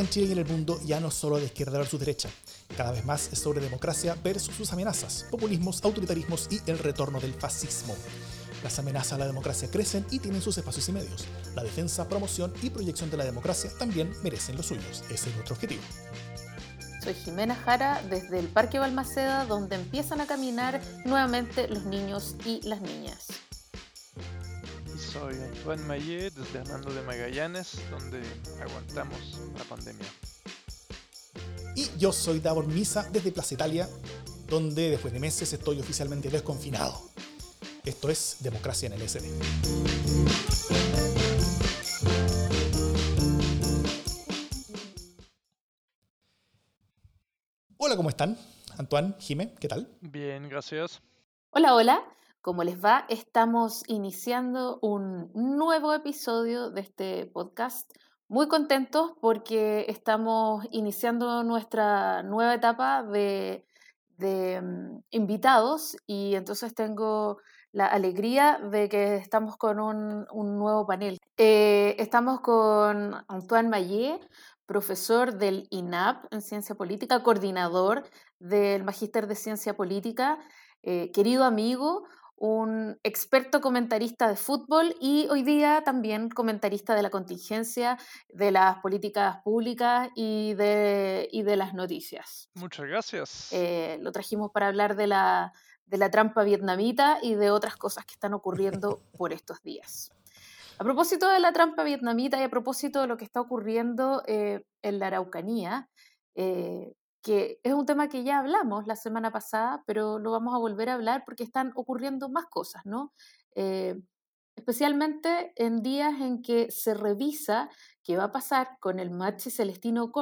en Chile y en el mundo ya no solo de izquierda versus derecha. Cada vez más es sobre democracia versus sus amenazas, populismos, autoritarismos y el retorno del fascismo. Las amenazas a la democracia crecen y tienen sus espacios y medios. La defensa, promoción y proyección de la democracia también merecen los suyos. Ese es nuestro objetivo. Soy Jimena Jara desde el Parque Balmaceda, donde empiezan a caminar nuevamente los niños y las niñas. Y soy Antoine Mayet desde Hernando de Magallanes, donde aguantamos la pandemia. Y yo soy Davor Misa desde Plaza Italia, donde después de meses estoy oficialmente desconfinado. Esto es Democracia en el SD. Hola, ¿cómo están? Antoine, Jime, ¿qué tal? Bien, gracias. Hola, hola. ¿Cómo les va? Estamos iniciando un nuevo episodio de este podcast. Muy contentos porque estamos iniciando nuestra nueva etapa de, mm, invitados y entonces tengo la alegría de que estamos con un, un nuevo panel. Eh, estamos con Antoine Mayé, profesor del INAP en Ciencia Política, coordinador del Magíster de Ciencia Política, eh, querido amigo, un experto comentarista de fútbol y hoy día también comentarista de la contingencia, de las políticas públicas y de, y de las noticias. Muchas gracias. Eh, lo trajimos para hablar de la, de la trampa vietnamita y de otras cosas que están ocurriendo por estos días. A propósito de la trampa vietnamita y a propósito de lo que está ocurriendo eh, en la Araucanía, eh, que es un tema que ya hablamos la semana pasada, pero lo vamos a volver a hablar porque están ocurriendo más cosas, ¿no? Eh, especialmente en días en que se revisa qué va a pasar con el Machi Celestino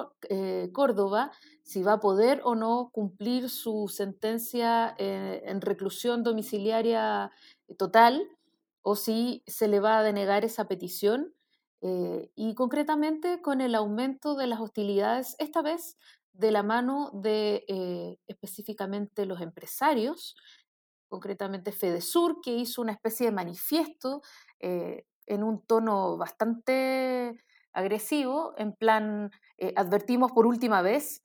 Córdoba, si va a poder o no cumplir su sentencia en reclusión domiciliaria total o si se le va a denegar esa petición eh, y concretamente con el aumento de las hostilidades, esta vez de la mano de eh, específicamente los empresarios, concretamente Fedesur, que hizo una especie de manifiesto eh, en un tono bastante agresivo, en plan, advertimos por última vez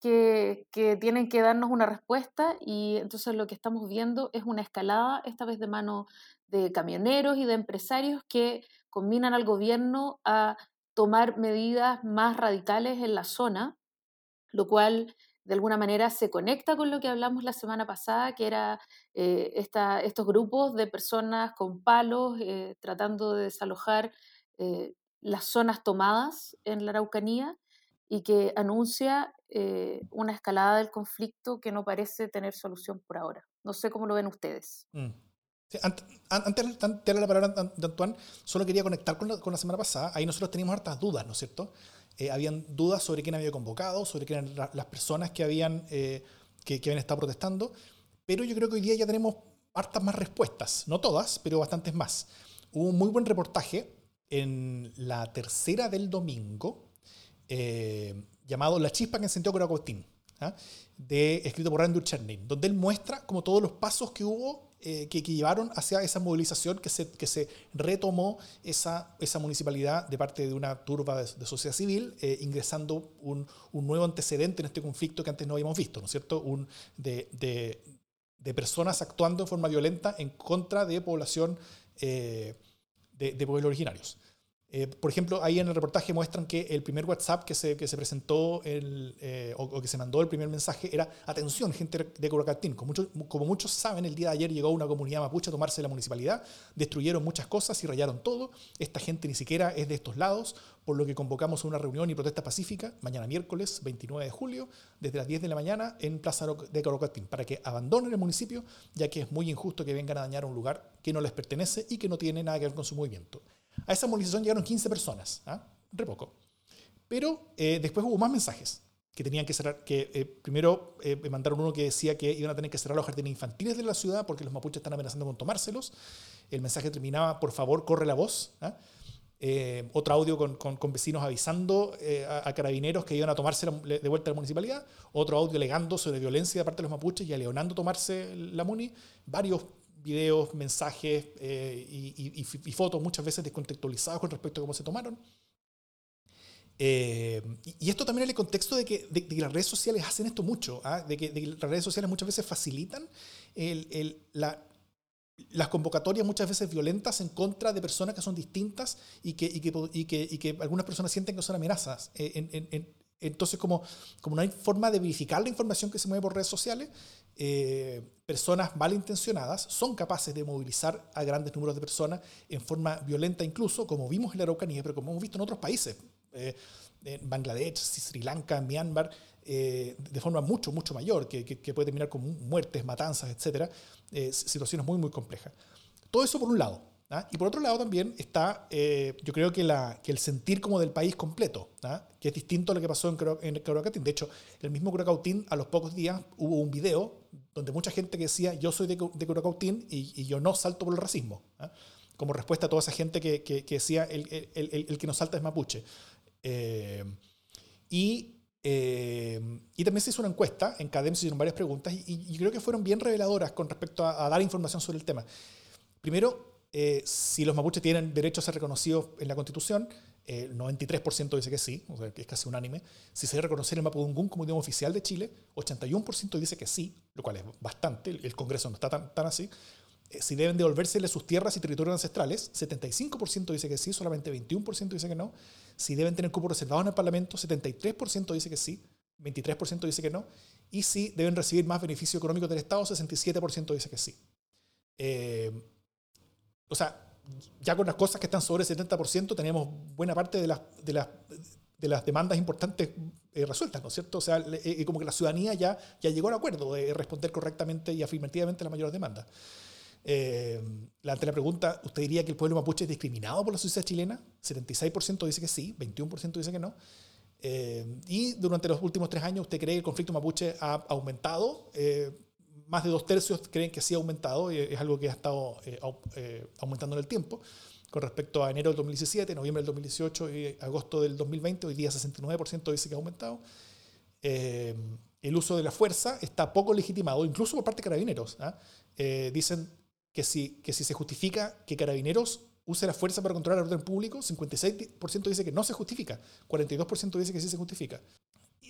que, que, tienen que darnos una respuesta y entonces lo que estamos viendo es una escalada, esta vez de mano de camioneros y de empresarios que combinan al gobierno a tomar medidas más radicales en la zona, lo cual de alguna manera se conecta con lo que hablamos la semana pasada, que era eh, estos grupos de personas con palos eh, tratando de desalojar eh, las zonas tomadas en la Araucanía y que anuncia una escalada del conflicto que no parece tener solución por ahora. No sé cómo lo ven ustedes. Mm antes, antes, de la palabra de Antoine, solo quería conectar con la, con la semana pasada. Ahí nosotros teníamos hartas dudas, ¿no es cierto? Eh, habían dudas sobre quién había convocado, sobre quién eran las personas que habían, eh, que, que, habían estado protestando. Pero yo creo que hoy día ya tenemos hartas más respuestas. No todas, pero bastantes más. Hubo un muy buen reportaje en la tercera del domingo, eh, llamado La chispa que encendió Coracostín, ¿ah? de, escrito por Randy Chernin, donde él muestra como todos los pasos que hubo eh, que, llevaron hacia esa movilización, que se, que se retomó esa, esa municipalidad de parte de una turba de, sociedad civil, eh, ingresando un, un, nuevo antecedente en este conflicto que antes no habíamos visto, ¿no es cierto? Un, de, de, de personas actuando en forma violenta en contra de población eh, de, de pueblos originarios. Eh, por ejemplo, ahí en el reportaje muestran que el primer WhatsApp que se, presentó eh, o, que se mandó el primer mensaje era atención, gente de Corocatín. Como muchos, saben, el día de ayer llegó una comunidad mapuche a tomarse la municipalidad, destruyeron muchas cosas y rayaron todo. Esta gente ni siquiera es de estos lados, por lo que convocamos una reunión y protesta pacífica mañana miércoles 29 de julio, desde las 10 de la mañana en Plaza de Corocatín, para que abandonen el municipio, ya que es muy injusto que vengan a dañar un lugar que no les pertenece y que no tiene nada que ver con su movimiento. A esa movilización llegaron 15 personas, ¿ah? re poco. Pero eh, después hubo más mensajes que tenían que cerrar, que eh, primero eh, mandaron uno que decía que iban a tener que cerrar los jardines infantiles de la ciudad porque los mapuches están amenazando con tomárselos. El mensaje terminaba, por favor, corre la voz. ¿ah? otro audio con, con, vecinos avisando a, carabineros que iban a tomarse de vuelta a la municipalidad. Otro audio alegando sobre violencia de parte de los mapuches y aleonando tomarse la MUNI. Varios videos, mensajes eh, y, fotos muchas veces descontextualizados con respecto a cómo se tomaron. Eh, y esto también en el contexto de que, las redes sociales hacen esto mucho, ¿ah? de, que, las redes sociales muchas veces facilitan las convocatorias muchas veces violentas en contra de personas que son distintas y que, algunas personas sienten que son amenazas. Eh, entonces, como, como no hay forma de verificar la información que se mueve por redes sociales, eh, personas malintencionadas son capaces de movilizar a grandes números de personas en forma violenta incluso, como vimos en la Araucanía, pero como hemos visto en otros países, eh, Bangladesh, Sri Lanka, Myanmar, eh, de forma mucho, mucho mayor, que, que, puede terminar con muertes, matanzas, etcétera, situaciones muy, muy complejas. Todo eso por un lado. ¿Ah? Y por otro lado también está, eh, yo creo que, la, que, el sentir como del país completo, ¿ah? que es distinto a lo que pasó en, en Curacautín. De hecho, el mismo Curacautín, a los pocos días, hubo un video donde mucha gente que decía, yo soy de, de Curacautín y, y, yo no salto por el racismo. ¿ah? Como respuesta a toda esa gente que, que, que decía, el, el, el, que no salta es mapuche. Eh, y eh, y también se hizo una encuesta, en CADEM se hicieron varias preguntas y, y, creo que fueron bien reveladoras con respecto a, a, dar información sobre el tema. Primero, eh, si los mapuches tienen derecho a ser reconocidos en la Constitución, el 93% dice que sí, o sea, que es casi unánime. Si se debe reconocer el Mapudungún como idioma oficial de Chile, 81% dice que sí, lo cual es bastante, el Congreso no está tan, así. Eh, si deben devolvérsele sus tierras y territorios ancestrales, 75% dice que sí, solamente 21% dice que no. Si deben tener cupos reservados en el Parlamento, 73% dice que sí, 23% dice que no. Y si deben recibir más beneficio económico del Estado, 67% dice que sí. Eh, o sea, ya con las cosas que están sobre el 70%, tenemos buena parte de las, de las, de las demandas importantes eh, resueltas, ¿no es cierto? O sea, eh, como que la ciudadanía ya, ya llegó al acuerdo de responder correctamente y afirmativamente las mayores demandas. Eh, ante la pregunta, ¿usted diría que el pueblo mapuche es discriminado por la sociedad chilena? 76% dice que sí, 21% dice que no. Eh, y durante los últimos tres años, ¿usted cree que el conflicto mapuche ha aumentado? Más de dos tercios creen que sí ha aumentado, y es algo que ha estado eh, eh, aumentando en el tiempo. Con respecto a enero del 2017, noviembre del 2018 y agosto del 2020, hoy día 69% dice que ha aumentado. Eh, el uso de la fuerza está poco legitimado, incluso por parte de carabineros. ¿ah? dicen que si, que si se justifica que carabineros use la fuerza para controlar el orden público, 56% dice que no se justifica, 42% dice que sí se justifica.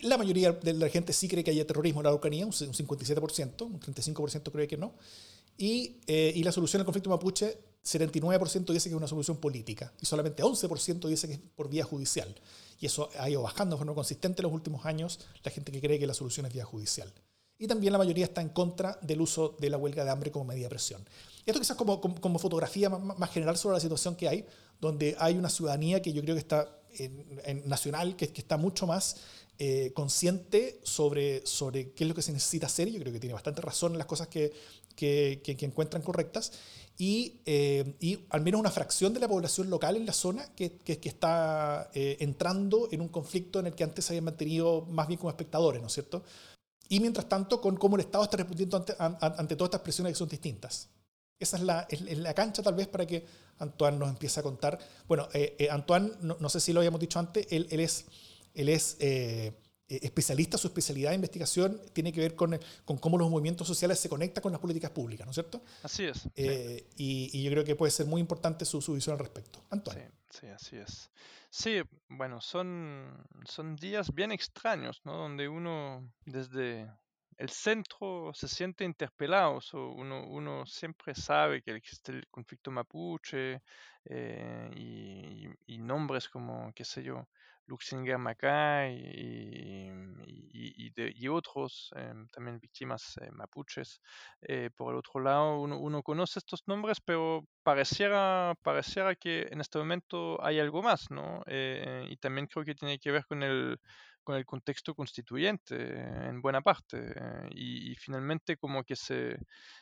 La mayoría de la gente sí cree que haya terrorismo en la Araucanía, un 57%, un 35% cree que no. Y, eh, y, la solución al conflicto mapuche, 79% dice que es una solución política y solamente 11% dice que es por vía judicial. Y eso ha ido bajando de forma consistente en los últimos años, la gente que cree que la solución es vía judicial. Y también la mayoría está en contra del uso de la huelga de hambre como medida de presión. Esto quizás como, como, como fotografía más, general sobre la situación que hay, donde hay una ciudadanía que yo creo que está en, en nacional, que, que está mucho más eh, consciente sobre, sobre qué es lo que se necesita hacer. Yo creo que tiene bastante razón en las cosas que, que, que, encuentran correctas. Y, eh, y, al menos una fracción de la población local en la zona que, que está eh, entrando en un conflicto en el que antes se habían mantenido más bien como espectadores, ¿no es cierto? Y mientras tanto, con cómo el Estado está respondiendo ante, ante todas estas presiones que son distintas. Esa es la, es la, cancha tal vez para que Antoine nos empiece a contar. Bueno, Antoine, no, no, sé si lo habíamos dicho antes, él, él es él es eh, eh, especialista, su especialidad de investigación tiene que ver con, con, cómo los movimientos sociales se conectan con las políticas públicas, ¿no es cierto? Así es. Eh, y, y, yo creo que puede ser muy importante su, su visión al respecto. Antonio. Sí, sí, así es. Sí, bueno, son, son días bien extraños, ¿no? Donde uno desde el centro se siente interpelado. uno, uno, siempre sabe que existe el conflicto mapuche eh, y, y, nombres como, qué sé yo, Luxinger Macay y, y, y, otros, eh, también víctimas eh, mapuches. Eh, por el otro lado, uno, conoce estos nombres, pero pareciera, pareciera que en este momento hay algo más, ¿no? y también creo que tiene que ver con el, con el contexto constituyente en buena parte. Y, finalmente como que se,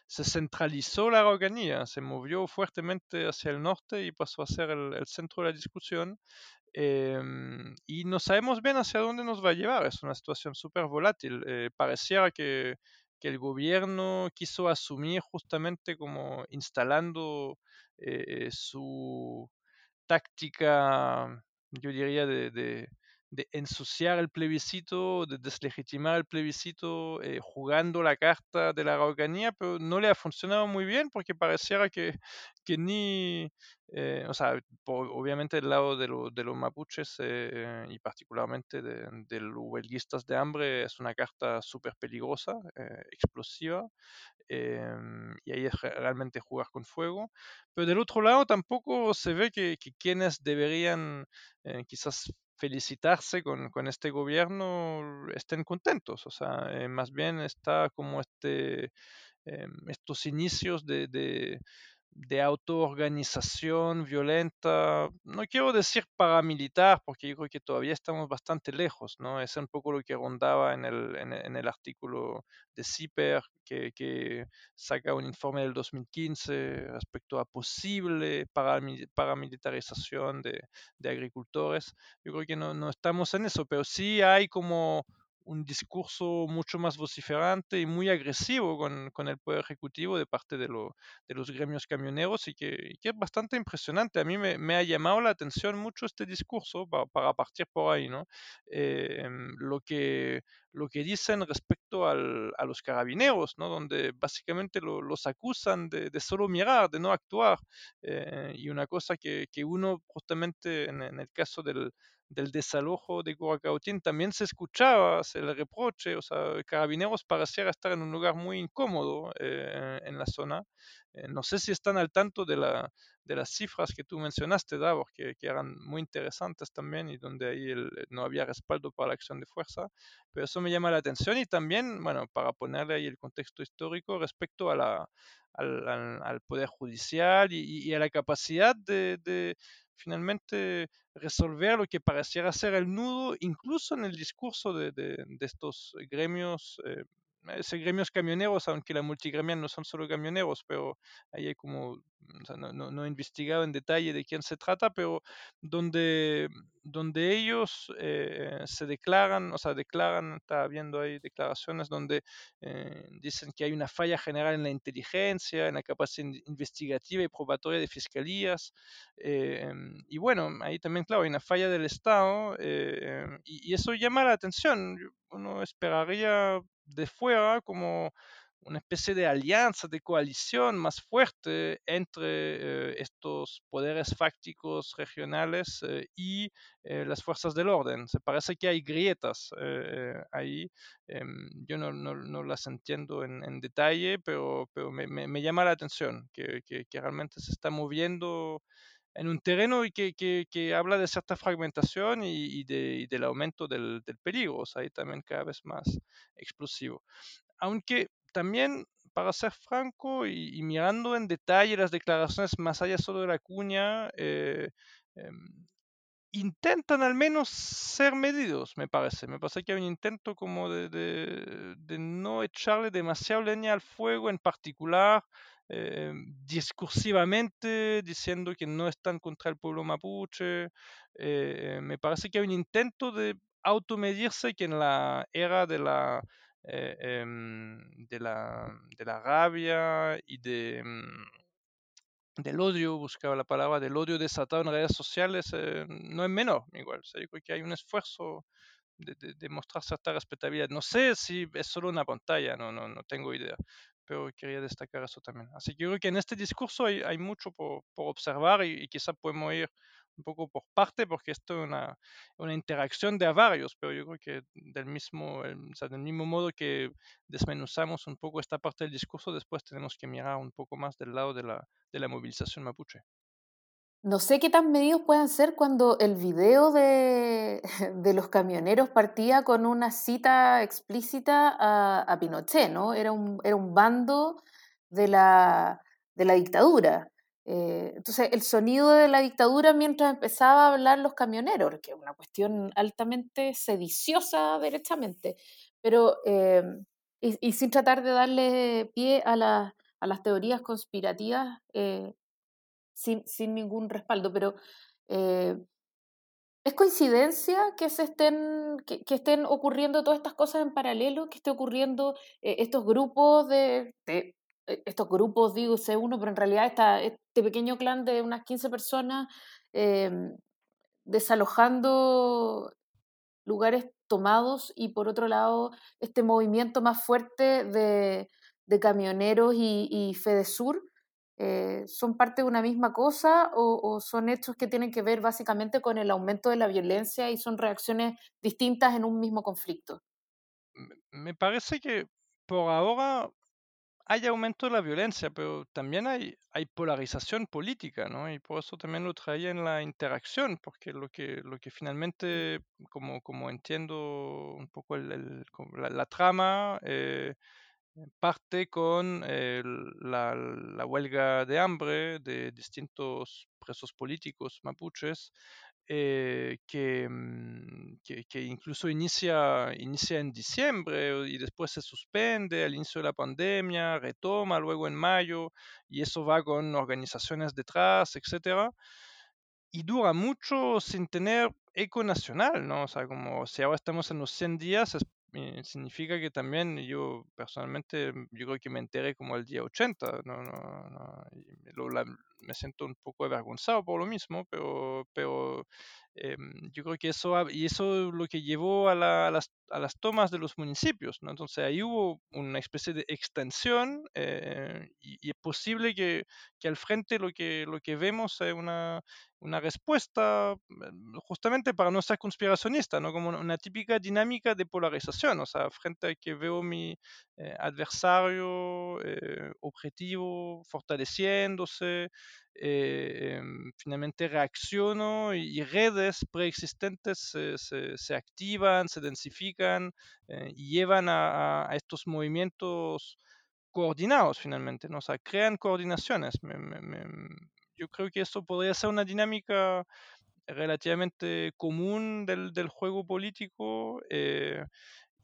se centralizó la Araucanía, se movió fuertemente hacia el norte y pasó a ser el centro de la discusión. Eh, y no sabemos bien hacia dónde nos va a llevar. Es una situación súper volátil. Eh, pareciera que, que, el gobierno quiso asumir justamente como instalando eh, su táctica, yo diría, de, de ensuciar el plebiscito, de deslegitimar el plebiscito, eh, jugando la carta de la Araucanía, pero no le ha funcionado muy bien porque pareciera que, que ni, eh, o sea, obviamente del lado de, de los mapuches eh, y particularmente de, los huelguistas de hambre es una carta súper peligrosa, explosiva, em, y ahí es realmente jugar con fuego. Pero del otro lado tampoco se ve que, que quienes deberían quizás felicitarse con, con, este gobierno estén contentos. O sea, eh, más bien está como este, eh, estos inicios de, de, de autoorganización violenta, no quiero decir paramilitar, porque yo creo que todavía estamos bastante lejos, ¿no? Es un poco lo que rondaba en el, en, en el artículo de CIPER, que, que, saca un informe del 2015 respecto a posible paramilitarización de, de agricultores. Yo creo que no, no estamos en eso, pero sí hay como un discurso mucho más vociferante y muy agresivo con, con el poder ejecutivo de parte de, lo, de los gremios camioneros y que, que, es bastante impresionante. A mí me, me, ha llamado la atención mucho este discurso para, para partir por ahí, ¿no? Eh, lo, que, lo que dicen respecto al, a los carabineros, ¿no? Donde básicamente lo, los acusan de, de, solo mirar, de no actuar. Eh, y una cosa que, que uno justamente en, en el caso del del desalojo de Curacautín también se escuchaba el reproche, o sea, Carabineros pareciera estar en un lugar muy incómodo eh, en la zona. Eh, no sé si están al tanto de, la, de las cifras que tú mencionaste, Davor, que, que, eran muy interesantes también y donde ahí el, no había respaldo para la acción de fuerza, pero eso me llama la atención y también, bueno, para ponerle ahí el contexto histórico respecto al, al, Poder Judicial y, y, a la capacidad de finalmente resolver lo que pareciera ser el nudo, incluso en el discurso de, de, estos gremios, eh, gremios camioneros, aunque la multigremia no son solo camioneros, pero ahí hay como, o sea, no, no, no, he investigado en detalle de quién se trata, pero donde, donde ellos eh, se declaran, o sea, declaran, está viendo ahí declaraciones donde eh, dicen que hay una falla general en la inteligencia, en la capacidad investigativa y probatoria de fiscalías, eh, y bueno, ahí también, claro, hay una falla del Estado, eh, y, y, eso llama la atención, uno esperaría de fuera como una especie de alianza, de coalición más fuerte entre eh, estos poderes fácticos regionales eh, y eh, las fuerzas del orden. Se parece que hay grietas ahí. Em, yo no, no, las entiendo en, detalle, pero, pero me, me, llama la atención que, que realmente se está moviendo en un terreno y que, que, que, habla de cierta fragmentación y, y, de, y del aumento del, del, peligro, o sea, ahí también cada vez más explosivo. Aunque también, para ser franco y, y mirando en detalle las declaraciones más allá solo de la cuña, eh, eh, intentan al menos ser medidos, me parece. Me parece que hay un intento como de, de, de no echarle demasiado leña al fuego en particular eh, discursivamente diciendo que no están contra el pueblo mapuche. Eh, me parece que hay un intento de automedirse que en la era de la, eh, em, de la, de la rabia y de, em, del odio, buscaba la palabra, del odio desatado en redes sociales, no es menor, igual. O yo creo que hay un esfuerzo de, de, de, mostrar cierta respetabilidad. No sé si es solo una pantalla, no, no, no tengo idea, pero quería destacar eso también. Así que yo creo que en este discurso hay, hay mucho por, observar y, y, quizá podemos ir un poco por parte porque esto es una, una interacción de varios, pero yo creo que del mismo, del mismo modo que desmenuzamos un poco esta parte del discurso, después tenemos que mirar un poco más del lado de la, de la movilización mapuche. No sé qué tan medidos pueden ser cuando el video de, de, los camioneros partía con una cita explícita a, a Pinochet, ¿no? Era un, era un bando de la, de la dictadura. Eh, entonces, el sonido de la dictadura mientras empezaba a hablar los camioneros, que es una cuestión altamente sediciosa derechamente, pero, eh, y, y, sin tratar de darle pie a, la, a las teorías conspirativas, eh, sin, sin ningún respaldo, pero eh, ¿es coincidencia que, se estén, que, estén ocurriendo todas estas cosas en paralelo, que esté ocurriendo eh, estos grupos de, de, eh, estos grupos, digo, C1, pero en realidad este pequeño clan de unas 15 personas desalojando lugares tomados y por otro lado este movimiento más fuerte de, camioneros y, y Fedesur eh, son parte de una misma cosa o, son hechos que tienen que ver básicamente con el aumento de la violencia y son reacciones distintas en un mismo conflicto? Me parece que por ahora hay aumento de la violencia, pero también hay, hay polarización política, ¿no? Y por eso también lo traía en la interacción, porque lo que, lo que finalmente, como, como entiendo un poco el, la, trama, eh, parte con la, la, huelga de hambre de distintos presos políticos mapuches, eh, mm, que, incluso inicia, inicia en diciembre y después se suspende al inicio de la pandemia, retoma luego en mayo y eso va con organizaciones detrás, etcétera. Y dura mucho sin tener eco nacional, ¿no? O sea, como si ahora estamos en los 100 días, es eh, significa que también yo personalmente, mm, yo creo que me enteré como el día 80, no, no, no me siento un poco avergonzado por lo mismo, pero, pero em, yo creo que eso, y eso lo que llevó a, las, a, las, tomas de los municipios, ¿no? Entonces ahí hubo una especie de extensión eh, y, es posible que, que, al frente lo que, lo que vemos es una, una respuesta mm, justamente para no ser conspiracionista, ¿no? Como una típica dinámica de polarización, o sea, frente a que veo mi eh, adversario eh, objetivo fortaleciéndose, eh, em, finalmente reacciono y, redes preexistentes se, activan, se densifican y llevan a, estos movimientos coordinados finalmente, ¿no? o crean coordinaciones. Yo creo que eso podría ser una dinámica relativamente común del, juego político.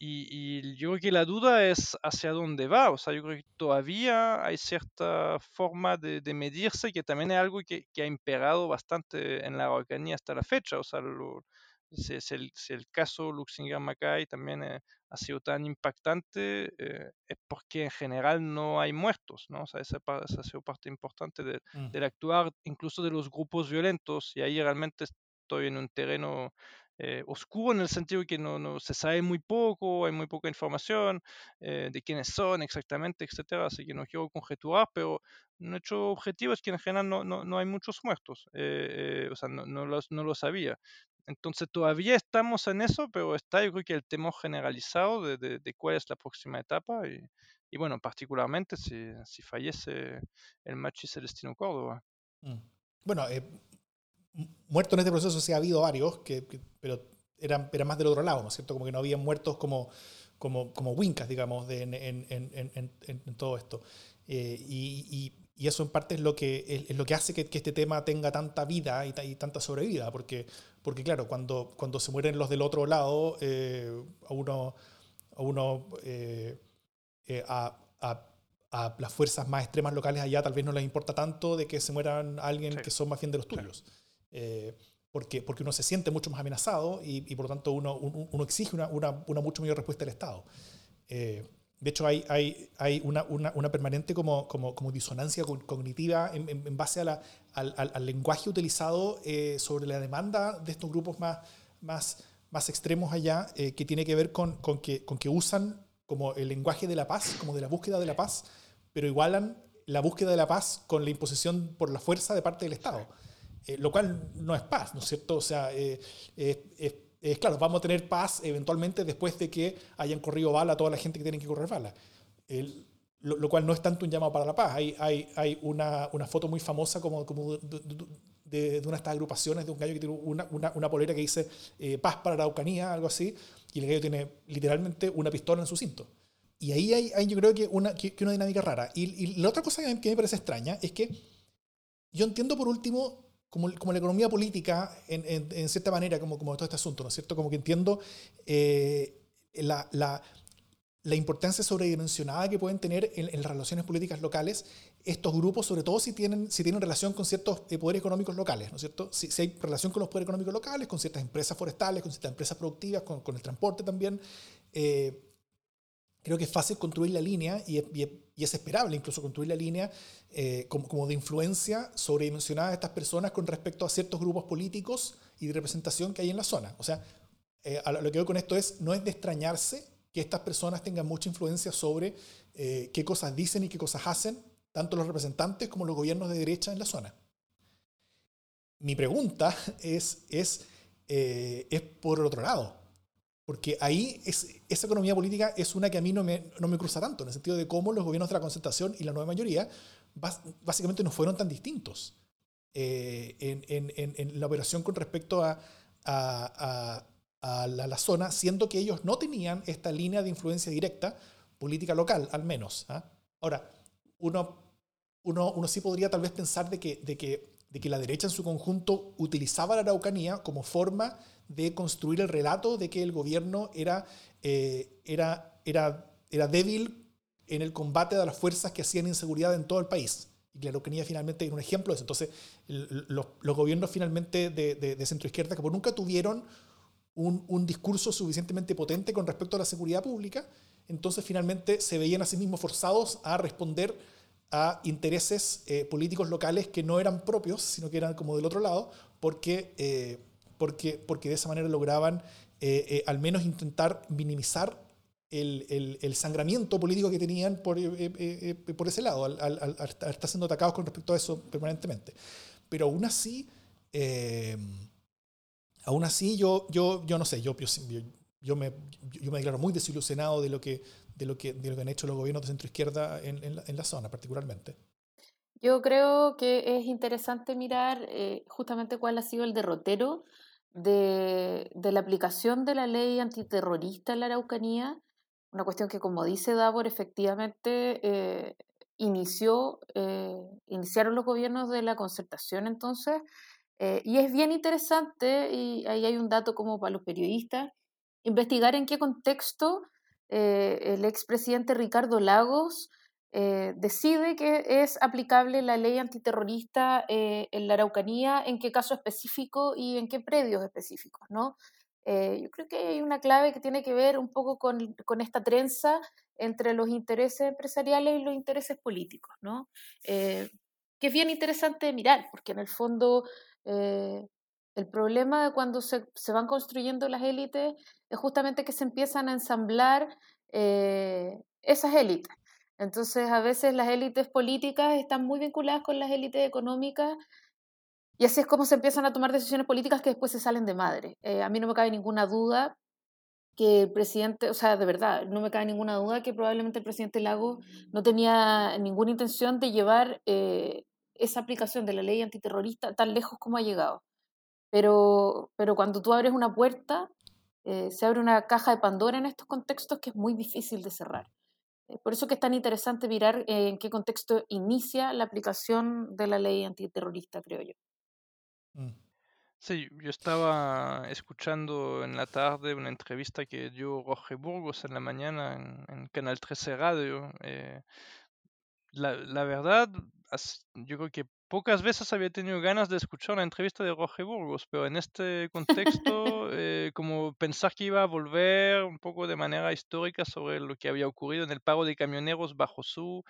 Y, yo creo que la duda es hacia dónde va. O sea, yo creo que todavía hay cierta forma de, de medirse que también es algo que, que, ha imperado bastante en la Araucanía hasta la fecha. O sea, lo, si, el, si, el, caso Luxinger-Macay también eh, ha sido tan impactante, eh, es porque en general no hay muertos, ¿no? O sea, esa, esa ha sido parte importante de, mm. del actuar incluso de los grupos violentos y ahí realmente estoy en un terreno eh, oscuro en el sentido que no, no, se sabe muy poco, hay muy poca información eh, de quiénes son exactamente, etcétera, así que no quiero conjeturar, pero hecho objetivo es que en general no, no, no hay muchos muertos, eh, o sea, no, los, no lo sabía. Entonces todavía estamos en eso, pero está yo creo que el temor generalizado de, de, de cuál es la próxima etapa y, y bueno, particularmente si, si, fallece el Machi Celestino Córdoba. Mm. Bueno, eh, muertos en este proceso sí ha habido varios, que, pero eran, eran más del otro lado, ¿no es cierto? Como que no habían muertos como, como, como wincas, digamos, de, en, en, en, en, todo esto. Eh, y, y, y, eso en parte es lo que, es, lo que hace que, que, este tema tenga tanta vida y, y, tanta sobrevida, porque, porque claro, cuando, cuando se mueren los del otro lado, eh, a uno, a, uno eh, a, a a las fuerzas más extremas locales allá tal vez no les importa tanto de que se mueran alguien que son más bien de los tuyos. Eh, porque, porque uno se siente mucho más amenazado y, por lo tanto uno, uno, exige una, una, una, mucho mayor respuesta del Estado. Eh, de hecho, hay, hay, hay una, una, permanente como, como, como disonancia cognitiva en, en, base a la, al, al, lenguaje utilizado eh, sobre la demanda de estos grupos más, más, más extremos allá, que tiene que ver con, con, que, con que usan como el lenguaje de la paz, como de la búsqueda de la paz, pero igualan la búsqueda de la paz con la imposición por la fuerza de parte del Estado. Eh, lo cual no es paz, ¿no es cierto? O sea, eh, es claro, vamos a tener paz eventualmente después de que hayan corrido bala a toda la gente que tiene que correr bala. lo, cual no es tanto un llamado para la paz. Hay, hay, hay una, una, foto muy famosa como de, de, una de estas agrupaciones de un gallo que tiene una, una, una polera que dice eh, paz para la Araucanía, algo así, y el gallo tiene literalmente una pistola en su cinto. Y ahí hay, hay yo creo que una, que, una dinámica rara. Y, y, la otra cosa que me parece extraña es que yo entiendo por último como, como la economía política, en, en, cierta manera, como, como todo este asunto, ¿no es cierto? Como que entiendo eh, la, la, la, importancia sobredimensionada que pueden tener en, las relaciones políticas locales estos grupos, sobre todo si tienen, si tienen relación con ciertos eh, poderes económicos locales, ¿no es cierto? Si, si, hay relación con los poderes económicos locales, con ciertas empresas forestales, con ciertas empresas productivas, con, con el transporte también, eh, creo que es fácil construir la línea y, es esperable incluso construir la línea eh, como, de influencia sobredimensionada de estas personas con respecto a ciertos grupos políticos y de representación que hay en la zona. O sea, eh, lo que veo con esto es, no es de extrañarse que estas personas tengan mucha influencia sobre eh, qué cosas dicen y qué cosas hacen, tanto los representantes como los gobiernos de derecha en la zona. Mi pregunta es, es, es por otro lado, porque ahí es, esa economía política es una que a mí no me, no me cruza tanto, en el sentido de cómo los gobiernos de la concentración y la nueva mayoría básicamente no fueron tan distintos en, en, en, la operación con respecto a, a, a la, zona, siendo que ellos no tenían esta línea de influencia directa, política local al menos. ¿ah? Ahora, uno, uno, uno, sí podría tal vez pensar de que, de, que, de que la derecha en su conjunto utilizaba la Araucanía como forma de construir el relato de que el gobierno era, eh, era, era, era débil en el combate de las fuerzas que hacían inseguridad en todo el país. Y la Araucanía finalmente era un ejemplo de eso. Entonces, los, los gobiernos finalmente de, de, de centro izquierda, que nunca tuvieron un, discurso suficientemente potente con respecto a la seguridad pública, entonces finalmente se veían a sí mismos forzados a responder a intereses eh, políticos locales que no eran propios, sino que eran como del otro lado, porque, eh, porque, porque de esa manera lograban eh, al menos intentar minimizar el, el, sangramiento político que tenían por, por ese lado, al, al, estar siendo atacados con respecto a eso permanentemente. Pero aún así, Aún así, yo, yo, yo no sé, yo, yo, me, yo me declaro muy desilusionado de lo que, de lo que, de lo que han hecho los gobiernos de centro izquierda en, en, la, zona, particularmente. Yo creo que es interesante mirar eh, justamente cuál ha sido el derrotero de, de, la aplicación de la ley antiterrorista en la Araucanía, una cuestión que, como dice Davor, efectivamente eh, inició, eh, iniciaron los gobiernos de la concertación entonces, eh, y es bien interesante, y ahí hay un dato como para los periodistas, investigar en qué contexto el expresidente Ricardo Lagos eh, decide que es aplicable la ley antiterrorista en la Araucanía, en qué caso específico y en qué predios específicos. ¿no? yo creo que hay una clave que tiene que ver un poco con, esta trenza entre los intereses empresariales y los intereses políticos, ¿no? que es bien interesante mirar, porque en el fondo eh, el problema de cuando se, van construyendo las élites es justamente que se empiezan a ensamblar eh, esas élites. Entonces, a veces las élites políticas están muy vinculadas con las élites económicas y así es como se empiezan a tomar decisiones políticas que después se salen de madre. Eh, a mí no me cabe ninguna duda que el presidente, o sea, de verdad, no me cabe ninguna duda que probablemente el presidente Lago no tenía ninguna intención de llevar esa aplicación de la ley antiterrorista tan lejos como ha llegado. Pero, pero cuando tú abres una puerta, eh, se abre una caja de Pandora en estos contextos que es muy difícil de cerrar. Eh, por eso que es tan interesante mirar en qué contexto inicia la aplicación de la ley antiterrorista, creo yo. Mm. Sí, yo estaba escuchando en la tarde una entrevista que dio Roger Burgos en la mañana en, Canal 13 Radio. Eh, la, la, verdad, yo creo que pocas veces había tenido ganas de escuchar una entrevista de Roger Burgos, pero en este contexto, eh, como pensar que iba a volver un poco de manera histórica sobre lo que había ocurrido en el paro de camioneros bajo su,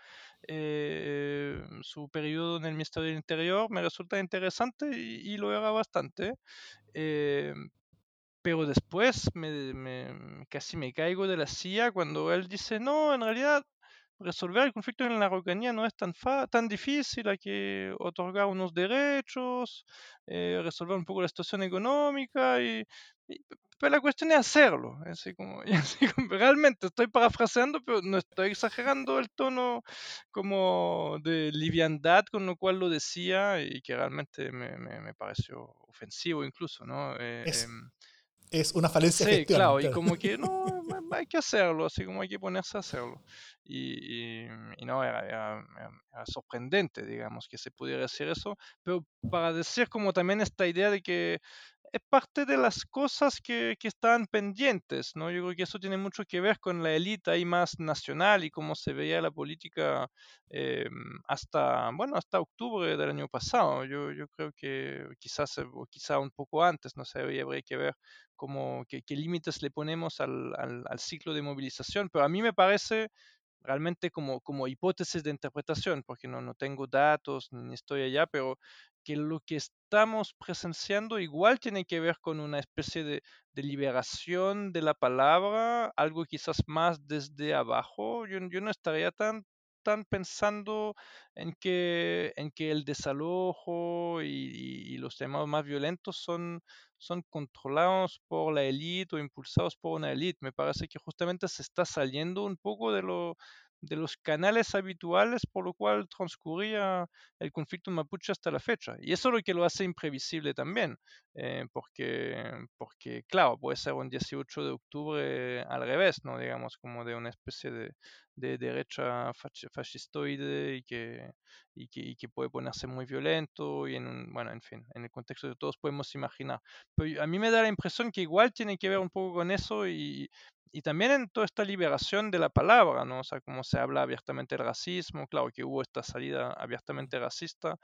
eh, su periodo en el Ministerio del Interior, me resulta interesante y, lo era bastante. Eh, pero después me, me, casi me caigo de la silla cuando él dice, no, en realidad resolver el conflicto en la Araucanía no es tan, tan difícil, hay que otorgar unos derechos, eh, resolver un poco la situación económica, y, pero la cuestión es hacerlo. Así como, realmente estoy parafraseando, pero no estoy exagerando el tono como de liviandad con lo cual lo decía y que realmente me, me, pareció ofensivo incluso, ¿no? Eh, es, em, es, una falencia. Sí, claro, y como que no, hay que hacerlo, así como hay que ponerse a hacerlo y, no, era, sorprendente, digamos, que se pudiera decir eso, pero para decir como también esta idea de que es parte de las cosas que, que están pendientes, ¿no? Yo creo que eso tiene mucho que ver con la élite ahí más nacional y cómo se veía la política eh, hasta, bueno, hasta octubre del año pasado. Yo, yo creo que quizás, o quizá un poco antes, no sé, habría que ver cómo, qué, qué límites le ponemos al, al, al ciclo de movilización, pero a mí me parece realmente como, como hipótesis de interpretación, porque no, no tengo datos ni estoy allá, pero que lo que estamos presenciando igual tiene que ver con una especie de, de liberación de la palabra, algo quizás más desde abajo. Yo, yo no estaría tan están pensando en que, en que el desalojo y, los temas más violentos son, son controlados por la élite o impulsados por una élite. Me parece que justamente se está saliendo un poco de, lo, de los canales habituales por lo cual transcurría el conflicto mapuche hasta la fecha. Y eso es lo que lo hace imprevisible también, eh, porque, porque, claro, puede ser un 18 de octubre al revés, ¿no? Digamos, como de una especie de, de derecha fascistoide y que, y que, y que, puede ponerse muy violento y en bueno, en fin, en el contexto que todos podemos imaginar. A mí me da la impresión que igual tiene que ver un poco con eso y, y también en toda esta liberación de la palabra, ¿no? O sea, como se habla abiertamente del racismo, claro que hubo esta salida abiertamente racista,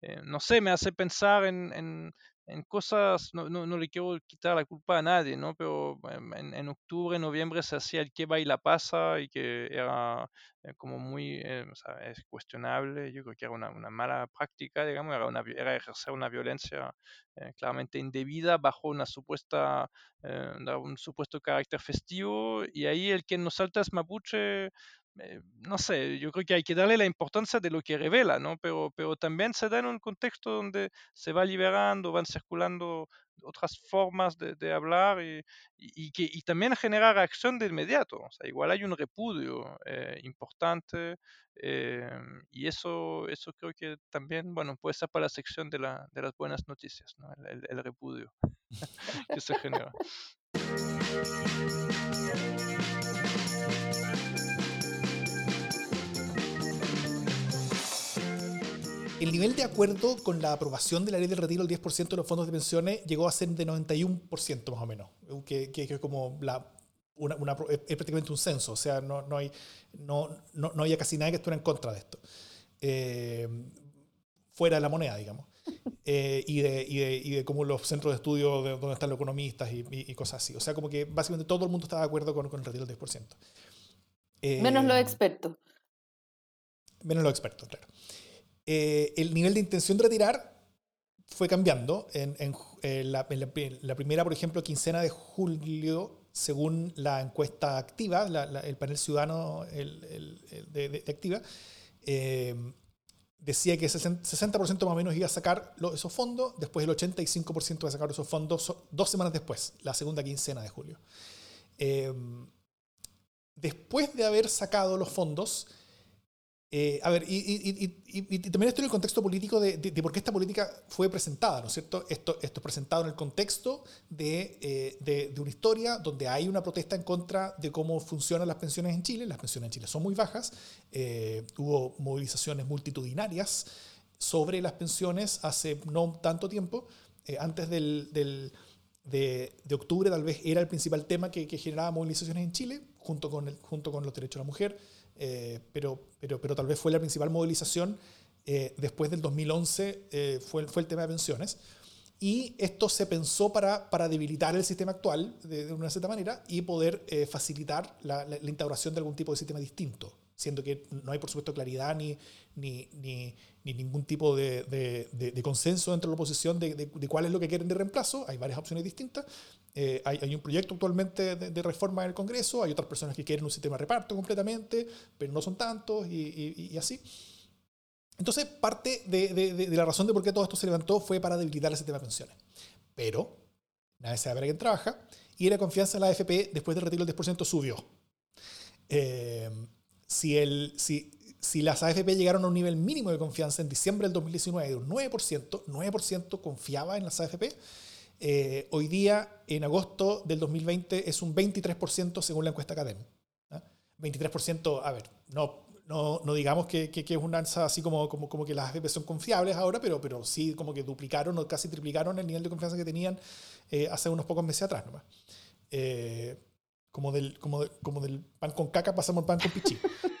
eh, no sé, me hace pensar en, en, en cosas, no, no, no, le quiero quitar la culpa a nadie, ¿no? Pero en, octubre, noviembre se hacía el que va y la pasa y que era eh, como muy, eh, es cuestionable, yo creo que era una, una mala práctica, digamos, era, una, era ejercer una violencia eh, claramente indebida bajo una supuesta, un supuesto carácter festivo y ahí el que nos salta es mapuche eh, no sé, yo creo que hay que darle la importancia de lo que revela, ¿no? Pero, pero también se da en un contexto donde se va liberando, van circulando otras formas de, de hablar y, y, que, y también genera reacción de inmediato. O sea, igual hay un repudio eh, importante eh, y eso, eso creo que también, bueno, puede ser para la sección de, la, de las buenas noticias, ¿no? el, el, el repudio que se genera. el nivel de acuerdo con la aprobación de la ley del retiro del 10% de los fondos de pensiones llegó a ser de 91% más o menos, que, es como la, una, es prácticamente un censo, o sea, no, no, hay, no, no, no había casi nadie que estuviera en contra de esto, eh, fuera de la moneda, digamos. Eh, y, de, y, de, y, de, como los centros de estudio de donde están los economistas y, y, cosas así. O sea, como que básicamente todo el mundo estaba de acuerdo con, con el retiro del 10%. Eh, menos los expertos. Menos los expertos, claro. Eh, el nivel de intención de retirar fue cambiando. En, la, primera, por ejemplo, quincena de julio, según la encuesta activa, el panel ciudadano de, Activa, eh, decía que 60% más o menos iba a sacar esos fondos, después el 85% iba a sacar esos fondos dos semanas después, la segunda quincena de julio. Eh, después de haber sacado los fondos, eh, a ver, y, también estoy en el contexto político de, por qué esta política fue presentada, ¿no es cierto? Esto, esto es presentado en el contexto de, eh, una historia donde hay una protesta en contra de cómo funcionan las pensiones en Chile. Las pensiones en Chile son muy bajas. Eh, hubo movilizaciones multitudinarias sobre las pensiones hace no tanto tiempo. antes del, de, octubre tal vez era el principal tema que, generaba movilizaciones en Chile, junto con, junto con los derechos de la mujer eh, pero, pero, pero tal vez fue la principal movilización eh, después del 2011, eh, fue, fue el tema de pensiones. Y esto se pensó para, para debilitar el sistema actual de, una cierta manera y poder facilitar la, la, instauración de algún tipo de sistema distinto, siendo que no hay, por supuesto, claridad ni, ni, ni, ni ningún tipo de, de, consenso entre la oposición de, cuál es lo que quieren de reemplazo. Hay varias opciones distintas, eh, hay, un proyecto actualmente de, reforma en el Congreso, hay otras personas que quieren un sistema de reparto completamente, pero no son tantos y, así. Entonces, parte de, la razón de por qué todo esto se levantó fue para debilitar el sistema de pensiones. Pero, nadie sabe para quién trabaja, y la confianza en la AFP después del retiro del 10% subió. Eh, si, el, si, si las AFP llegaron a un nivel mínimo de confianza en diciembre del 2019 de un 9%, 9% confiaba en las AFP, eh, hoy día, en agosto del 2020, es un 23% según la encuesta Cadem. 23%, a ver, no, no, no digamos que, que, es una alza así como, como, como, que las AFP son confiables ahora, pero, pero sí como que duplicaron o casi triplicaron el nivel de confianza que tenían eh, hace unos pocos meses atrás. Nomás. Eh, como, del, como, como del pan con caca pasamos al pan con pichí.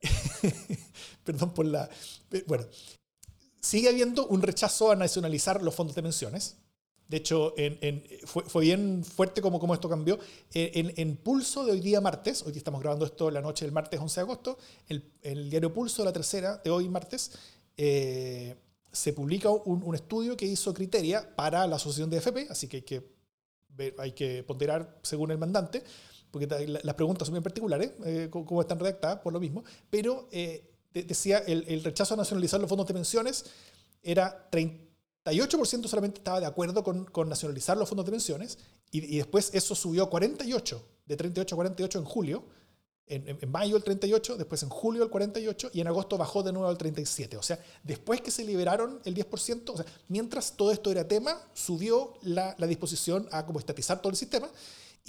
Perdón por la... Bueno, sigue habiendo un rechazo a nacionalizar los fondos de pensiones. De hecho, fue, bien fuerte como, como esto cambió. En, Pulso de hoy día martes, hoy estamos grabando esto la noche del martes 11 de agosto, el, diario Pulso de la tercera de hoy martes, eh, se publica un, estudio que hizo Criteria para la asociación de FP, así que hay que, hay que ponderar según el mandante, porque las preguntas son bien particulares, eh, como están redactadas, por lo mismo, pero eh, decía, el, el, rechazo a nacionalizar los fondos de pensiones era 38% solamente estaba de acuerdo con, con, nacionalizar los fondos de pensiones, y, y, después eso subió a 48, de 38 a 48 en julio, en, mayo el 38, después en julio el 48 y en agosto bajó de nuevo al 37. O sea, después que se liberaron el 10%, o sea, mientras todo esto era tema, subió la, la disposición a como estatizar todo el sistema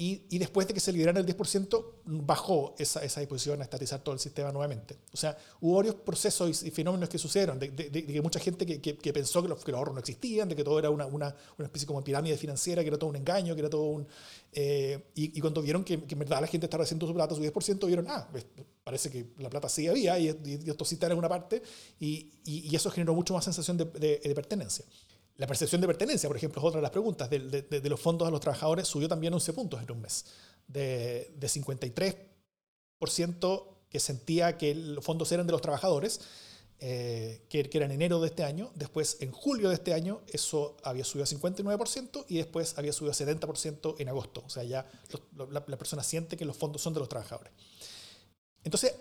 y, después de que se liberaron el 10%, bajó esa, esa, disposición a estatizar todo el sistema nuevamente. O sea, hubo varios procesos y, fenómenos que sucedieron, de, que mucha gente que, que, pensó que los, que los, ahorros no existían, de que todo era una, una, una, especie como pirámide financiera, que era todo un engaño, que era todo un... Eh, y, cuando vieron que, en verdad la gente estaba haciendo su plata, su 10%, vieron, ah, parece que la plata sí había y, esto sí está en alguna parte, y, eso generó mucho más sensación de pertenencia. La percepción de pertenencia, por ejemplo, es otra de las preguntas. De, los fondos a los trabajadores subió también 11 puntos en un mes. De, 53% que sentía que los fondos eran de los trabajadores, eh, que, era en enero de este año. Después, en julio de este año, eso había subido a 59% y después había subido a 70% en agosto. O sea, ya la, la persona siente que los fondos son de los trabajadores. Entonces,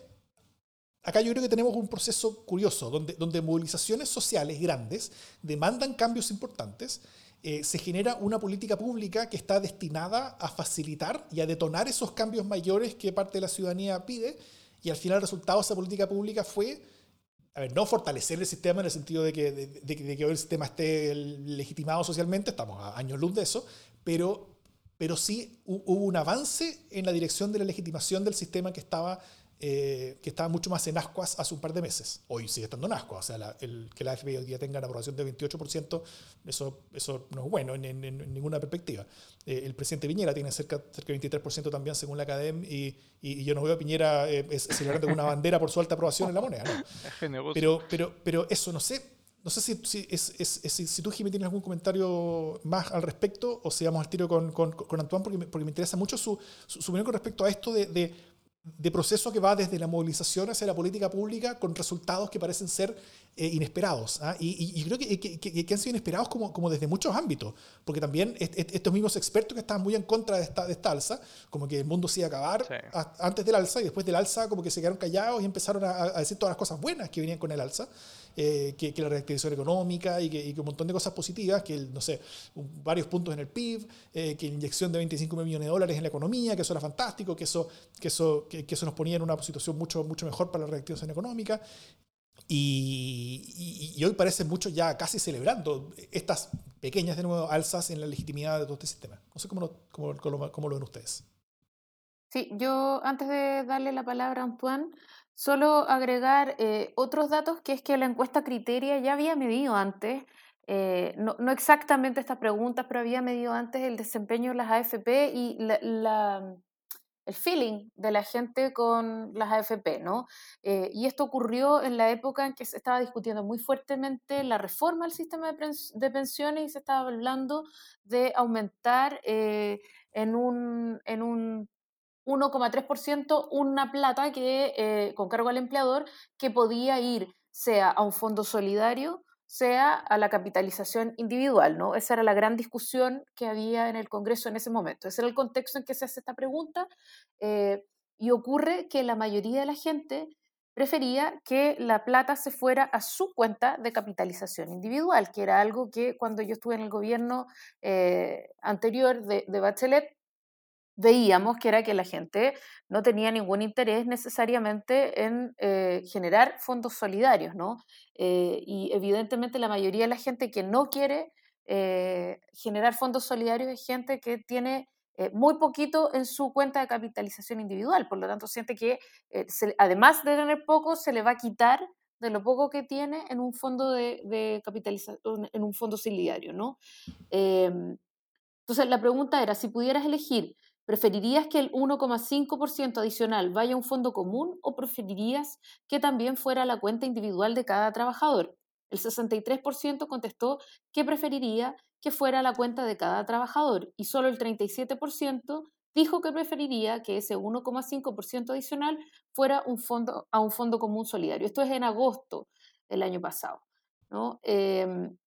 Acá yo creo que tenemos un proceso curioso, donde, donde movilizaciones sociales grandes demandan cambios importantes, eh, se genera una política pública que está destinada a facilitar y a detonar esos cambios mayores que parte de la ciudadanía pide, y al final el resultado de esa política pública fue, a ver, no fortalecer el sistema en el sentido de que, de, que hoy el sistema esté legitimado socialmente, estamos a años luz de eso, pero, pero sí hubo un avance en la dirección de la legitimación del sistema que estaba eh, que estaba mucho más en ascuas hace un par de meses. Hoy sigue estando en ascuas. O sea, el, que la FP hoy día tenga una aprobación de 28%, eso, eso no es bueno en, ninguna perspectiva. Eh, el presidente Piñera tiene cerca, cerca de 23% también, según la Academia, y, y, yo no veo a Piñera eh, celebrando una bandera por su alta aprobación en la moneda. ¿no? Pero, pero, pero eso, no sé. No sé si, si, es, es, si, tú, Jimmy, tienes algún comentario más al respecto o si vamos al tiro con, con, con Antoine, porque me, porque me interesa mucho su, su, opinión con respecto a esto de, de de proceso que va desde la movilización hacia la política pública con resultados que parecen ser eh, inesperados. ¿ah? Y, creo que, que, han sido inesperados como, como desde muchos ámbitos, porque también estos mismos expertos que estaban muy en contra de esta, de esta alza, como que el mundo se iba a acabar antes del alza y después del alza como que se quedaron callados y empezaron a, decir todas las cosas buenas que venían con el alza, eh, que, la reactivación económica y que, un montón de cosas positivas, que, no sé, varios puntos en el PIB, eh, que inyección de 25 millones de dólares en la economía, que eso era fantástico, que eso, que eso, que, eso nos ponía en una situación mucho, mucho mejor para la reactivación económica. Y, hoy parece mucho ya casi celebrando estas pequeñas de nuevo alzas en la legitimidad de todo este sistema. No sé cómo lo, cómo, cómo, lo ven ustedes. Sí, yo antes de darle la palabra a Antoine, solo agregar eh, otros datos, que es que la encuesta Criteria ya había medido antes, eh, no, no, exactamente estas preguntas, pero había medido antes el desempeño de las AFP y la el feeling de la gente con las AFP, ¿no? Eh, y esto ocurrió en la época en que se estaba discutiendo muy fuertemente la reforma al sistema de, pensiones y se estaba hablando de aumentar en un, en un 1,3% una plata que, eh, con cargo al empleador que podía ir sea a un fondo solidario sea a la capitalización individual, ¿no? Esa era la gran discusión que había en el Congreso en ese momento. Ese era el contexto en que se hace esta pregunta eh, y ocurre que la mayoría de la gente prefería que la plata se fuera a su cuenta de capitalización individual, que era algo que cuando yo estuve en el gobierno eh, anterior de, de Bachelet veíamos que era que la gente no tenía ningún interés necesariamente en eh, generar fondos solidarios, ¿no? Eh, y evidentemente la mayoría de la gente que no quiere eh, generar fondos solidarios es gente que tiene muy poquito en su cuenta de capitalización individual, por lo tanto siente que además de tener poco, se le va a quitar de lo poco que tiene en un fondo de, de capitalización, en un fondo solidario, ¿no? Em, entonces la pregunta era, si pudieras elegir ¿Preferirías que el 1,5% adicional vaya a un fondo común o preferirías que también fuera a la cuenta individual de cada trabajador? El 63% contestó que preferiría que fuera la cuenta de cada trabajador y solo el 37% dijo que preferiría que ese 1,5% adicional fuera un fondo, a un fondo común solidario. Esto es en agosto del año pasado. ¿no? Em,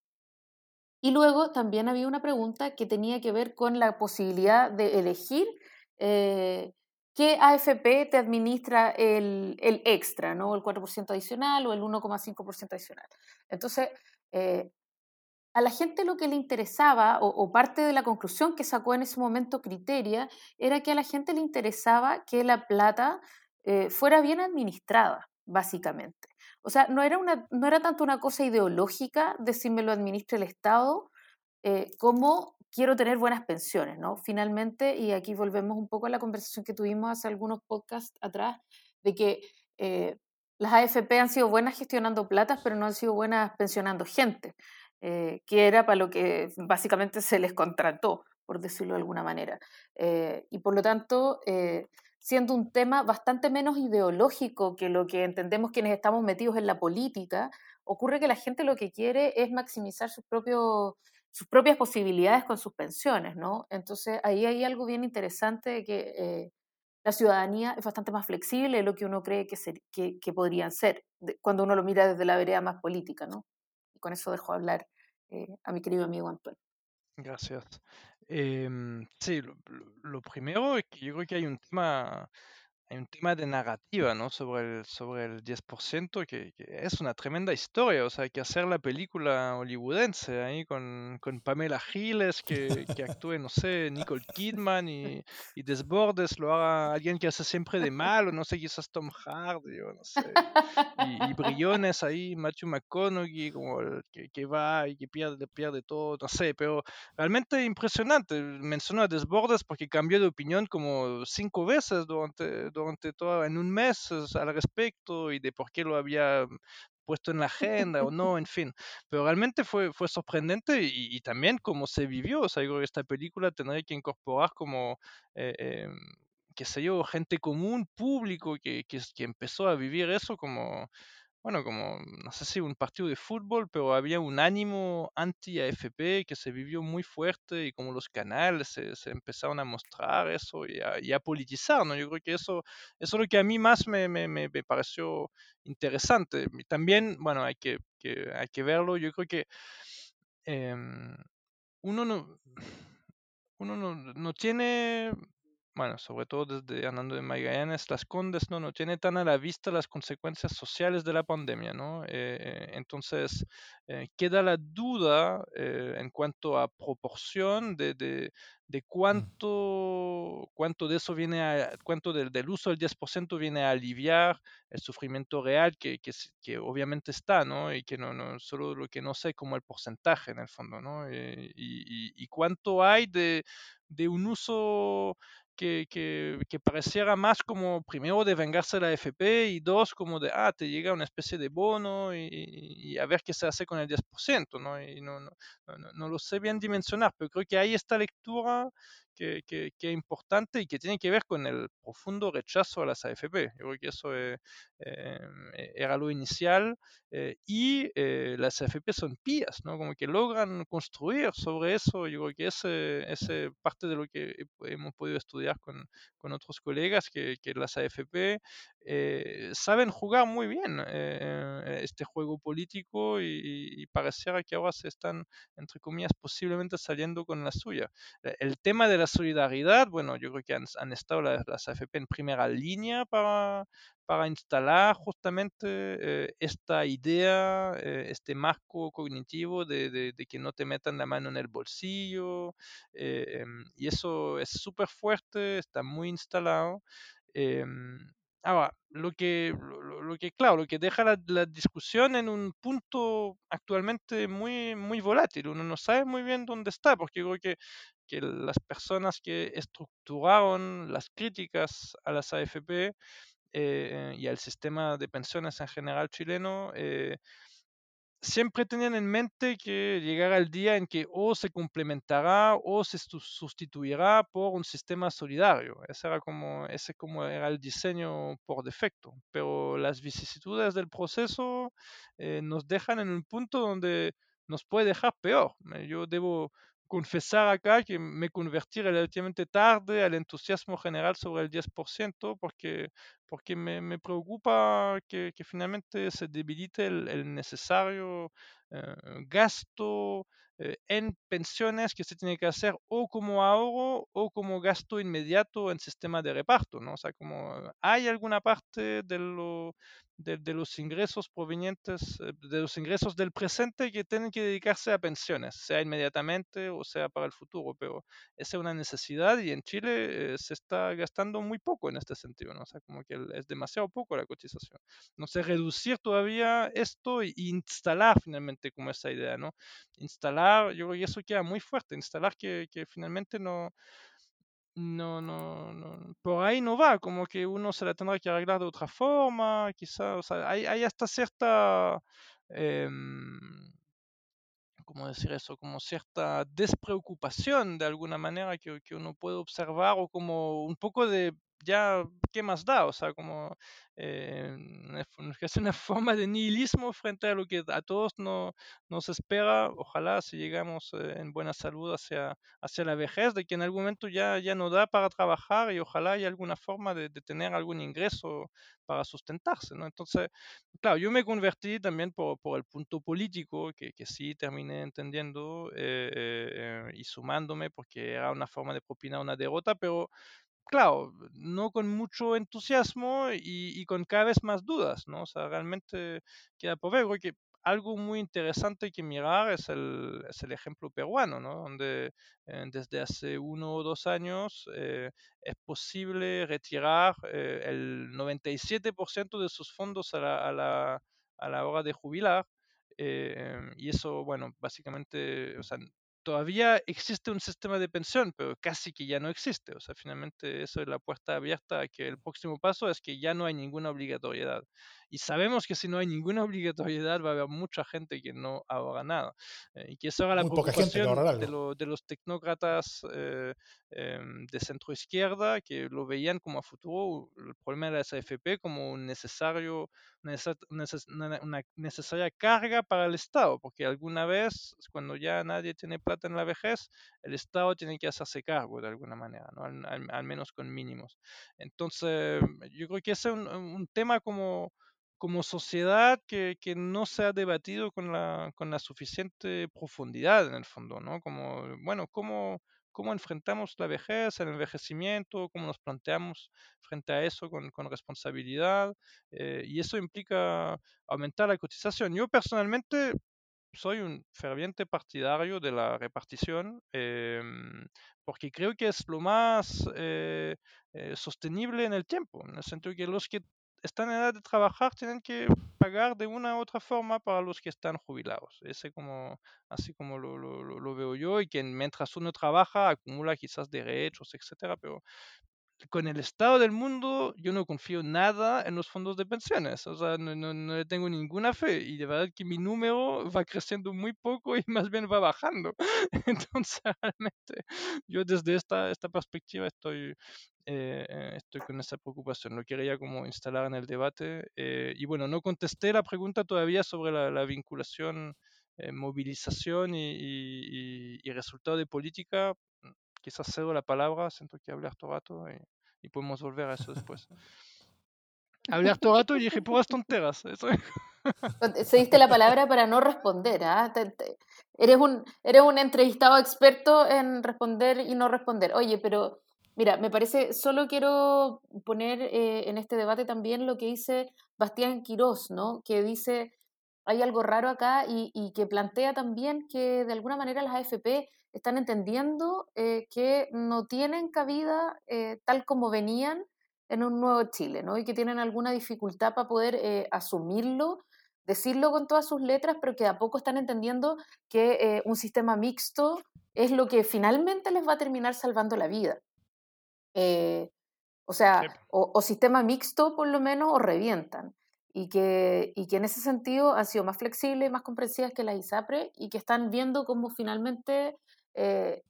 y luego también había una pregunta que tenía que ver con la posibilidad de elegir eh, qué AFP te administra el, el, extra, ¿no? el 4% adicional o el 1,5% adicional. Entonces, eh, a la gente lo que le interesaba, o, parte de la conclusión que sacó en ese momento Criteria, era que a la gente le interesaba que la plata eh, fuera bien administrada, básicamente. O sea, no era, una, no era tanto una cosa ideológica de si me lo administra el Estado, eh, como quiero tener buenas pensiones, ¿no? Finalmente, y aquí volvemos un poco a la conversación que tuvimos hace algunos podcasts atrás, de que eh, las AFP han sido buenas gestionando platas, pero no han sido buenas pensionando gente. Eh, que era para lo que básicamente se les contrató, por decirlo de alguna manera. Eh, y por lo tanto, siendo un tema bastante menos ideológico que lo que entendemos quienes estamos metidos en la política, ocurre que la gente lo que quiere es maximizar sus, propios, sus propias posibilidades con sus pensiones, ¿no? Entonces ahí hay algo bien interesante de que la ciudadanía es bastante más flexible de lo que uno cree que, que, que podrían ser, cuando uno lo mira desde la vereda más política, ¿no? con eso dejo hablar eh, a mi querido amigo Antonio. Gracias. Em, sí, lo, primero es que yo creo que hay un tema hay un tema de narrativa, ¿no? Sobre el, sobre el 10%, que, que, es una tremenda historia. O sea, hay que hacer la película hollywoodense ahí con, con Pamela Giles, que, que actúe, no sé, Nicole Kidman y, y, Desbordes lo haga alguien que hace siempre de malo, no sé, quizás Tom Hardy o no sé. Y, y brillones ahí, Matthew McConaughey, como el que, que, va y que pierde, pierde todo, no sé, pero realmente impresionante. Menciono a Desbordes porque cambió de opinión como cinco veces durante durante todo, en un mes al respecto y de por qué lo había puesto en la agenda o no, en fin. Pero realmente fue, fue sorprendente y, también cómo se vivió. O sea, digo, esta película tendría que incorporar como, eh, em, qué sé yo, gente común, público, que, que, que empezó a vivir eso como bueno, como, no sé si un partido de fútbol, pero había un ánimo anti-AFP que se vivió muy fuerte y como los canales se, empezaron a mostrar eso y a, politizar, ¿no? Yo creo que eso, es lo que a mí más me, me, me pareció interesante. También, bueno, hay que, que, hay que verlo, yo creo que em, uno no... Uno no, no tiene bueno, sobre todo desde andando de Magallanes, Las Condes, no, no tiene tan a la vista las consecuencias sociales de la pandemia, ¿no? Eh, entonces, eh, queda la duda eh, en cuanto a proporción de, de, de, cuánto, cuánto de eso viene a, cuánto del, del uso del 10% viene a aliviar el sufrimiento real que, que, que, obviamente está, ¿no? Y que no, no, solo lo que no sé como el porcentaje en el fondo, ¿no? y, y, y cuánto hay de, de un uso que, que, que, pareciera más como primero de vengarse la FP y dos como de, ah, te llega una especie de bono y, y a ver qué se hace con el 10%, ¿no? Y no, no, no, no, lo sé bien dimensionar, pero creo que hay esta lectura que, que, que, es importante y que tiene que ver con el profundo rechazo a las AFP. Yo creo que eso eh, era lo inicial eh, y eh, las AFP son pías, ¿no? Como que logran construir sobre eso. Yo creo que ese es parte de lo que hemos podido estudiar con, con otros colegas, que, que las AFP eh, saben jugar muy bien eh, este juego político y, y, pareciera que ahora se están, entre comillas, posiblemente saliendo con la suya. El tema de la solidaridad, bueno, yo creo que han, han estado las, las, AFP en primera línea para, para instalar justamente eh, esta idea, eh, este marco cognitivo de, que no te metan la mano en el bolsillo. Eh, em, y eso es súper fuerte, está muy instalado. Em, Ahora, lo que, lo, que, claro, lo que deja la, la, discusión en un punto actualmente muy, muy volátil. Uno no sabe muy bien dónde está, porque creo que, que las personas que estructuraron las críticas a las AFP eh, y al sistema de pensiones en general chileno, eh, siempre tenían en mente que llegará el día en que o se complementará o se sustituirá por un sistema solidario. Ese era como, ese como era el diseño por defecto. Pero las vicisitudes del proceso eh, nos dejan en un punto donde nos puede dejar peor. Yo debo confesar acá que me convertí relativamente tarde al entusiasmo general sobre el 10% porque, porque me, preocupa que, que, finalmente se debilite el, necesario gasto eh, en pensiones que se tiene que hacer o como ahorro o como gasto inmediato en sistema de reparto, ¿no? O sea, como hay alguna parte de lo, de, los ingresos provenientes, eh, de los ingresos del presente que tienen que dedicarse a pensiones, sea inmediatamente o sea para el futuro, pero esa es una necesidad y en Chile eh, se está gastando muy poco en este sentido, ¿no? O sea, como que es demasiado poco la cotización. No sé, reducir todavía esto e instalar finalmente como esa idea, ¿no? Instalar, yo creo que eso queda muy fuerte, instalar que, finalmente no no, no, por ahí no va, como que uno se la tendrá que arreglar de otra forma, quizás, o sea, hay, hasta cierta, eh, ¿cómo decir eso? Como cierta despreocupación de alguna manera que, que uno puede observar o como un poco de ya, ¿qué más da? O sea, como eh, es una forma de nihilismo frente a lo que a todos no, nos espera. Ojalá si llegamos eh, en buena salud hacia, hacia la vejez, de que en algún momento ya, ya no da para trabajar y ojalá haya alguna forma de, de tener algún ingreso para sustentarse, ¿no? Entonces, claro, yo me convertí también por, por el punto político, que, que sí terminé entendiendo eh, eh, y sumándome, porque era una forma de propinar una derrota, pero claro, no con mucho entusiasmo y, con cada vez más dudas, ¿no? O sea, realmente queda por ver, que algo muy interesante que mirar es el, es el ejemplo peruano, ¿no? Donde eh, desde hace uno o dos años eh, es posible retirar eh, el 97% de sus fondos a la, a la, a la hora de jubilar. y eso, bueno, básicamente, o sea, todavía existe un sistema de pensión, pero casi que ya no existe. O sea, finalmente eso es la puerta abierta a que el próximo paso es que ya no hay ninguna obligatoriedad. Y sabemos que si no hay ninguna obligatoriedad va a haber mucha gente que no ahorra nada. Eh, y que eso era la preocupación de, de, los tecnócratas eh, em, de centro izquierda que lo veían como a futuro el problema de la SFP como un necesario, una necesaria carga para el Estado, porque alguna vez cuando ya nadie tiene plata en la vejez, el Estado tiene que hacerse cargo de alguna manera, ¿no? al, menos con mínimos. Entonces, yo creo que ese es un, un tema como como sociedad que, que, no se ha debatido con la, con la suficiente profundidad en el fondo, ¿no? Como, bueno, ¿cómo, cómo enfrentamos la vejez, el envejecimiento, cómo nos planteamos frente a eso con, con responsabilidad, eh, y eso implica aumentar la cotización. Yo personalmente soy un ferviente partidario de la repartición eh, porque creo que es lo más eh, eh, sostenible en el tiempo, en el sentido que los que están en edad de trabajar tienen que pagar de una u otra forma para los que están jubilados. Ese como, así como lo, lo, lo veo yo, y que mientras uno trabaja acumula quizás derechos, etcétera, pero con el estado del mundo, yo no confío nada en los fondos de pensiones. O sea, no, no, no, tengo ninguna fe. Y de verdad que mi número va creciendo muy poco y más bien va bajando. Entonces, realmente, yo desde esta, esta perspectiva estoy, eh, eh, estoy con esa preocupación. Lo quería como instalar en el debate. Eh, y bueno, no contesté la pregunta todavía sobre la, la vinculación, eh, movilización y, y, y, resultado de política quizás cedo la palabra, siento que hablé harto rato y, y, podemos volver a eso después. hablé harto rato y dije puras tonteras. Eso. Cediste la palabra para no responder. ¿ah? Te, te, eres, un, eres un entrevistado experto en responder y no responder. Oye, pero mira, me parece, solo quiero poner eh, en este debate también lo que dice Bastián Quirós, ¿no? que dice, hay algo raro acá y, y que plantea también que de alguna manera las AFP están entendiendo eh, que no tienen cabida eh, tal como venían en un nuevo Chile, ¿no? Y que tienen alguna dificultad para poder eh, asumirlo, decirlo con todas sus letras, pero que a poco están entendiendo que un sistema mixto es lo que finalmente les va a terminar salvando la vida. O sea, o, o, sistema mixto por lo menos o revientan. Y que, y que en ese sentido han sido más flexibles más comprensivas que las ISAPRE y que están viendo cómo finalmente eh,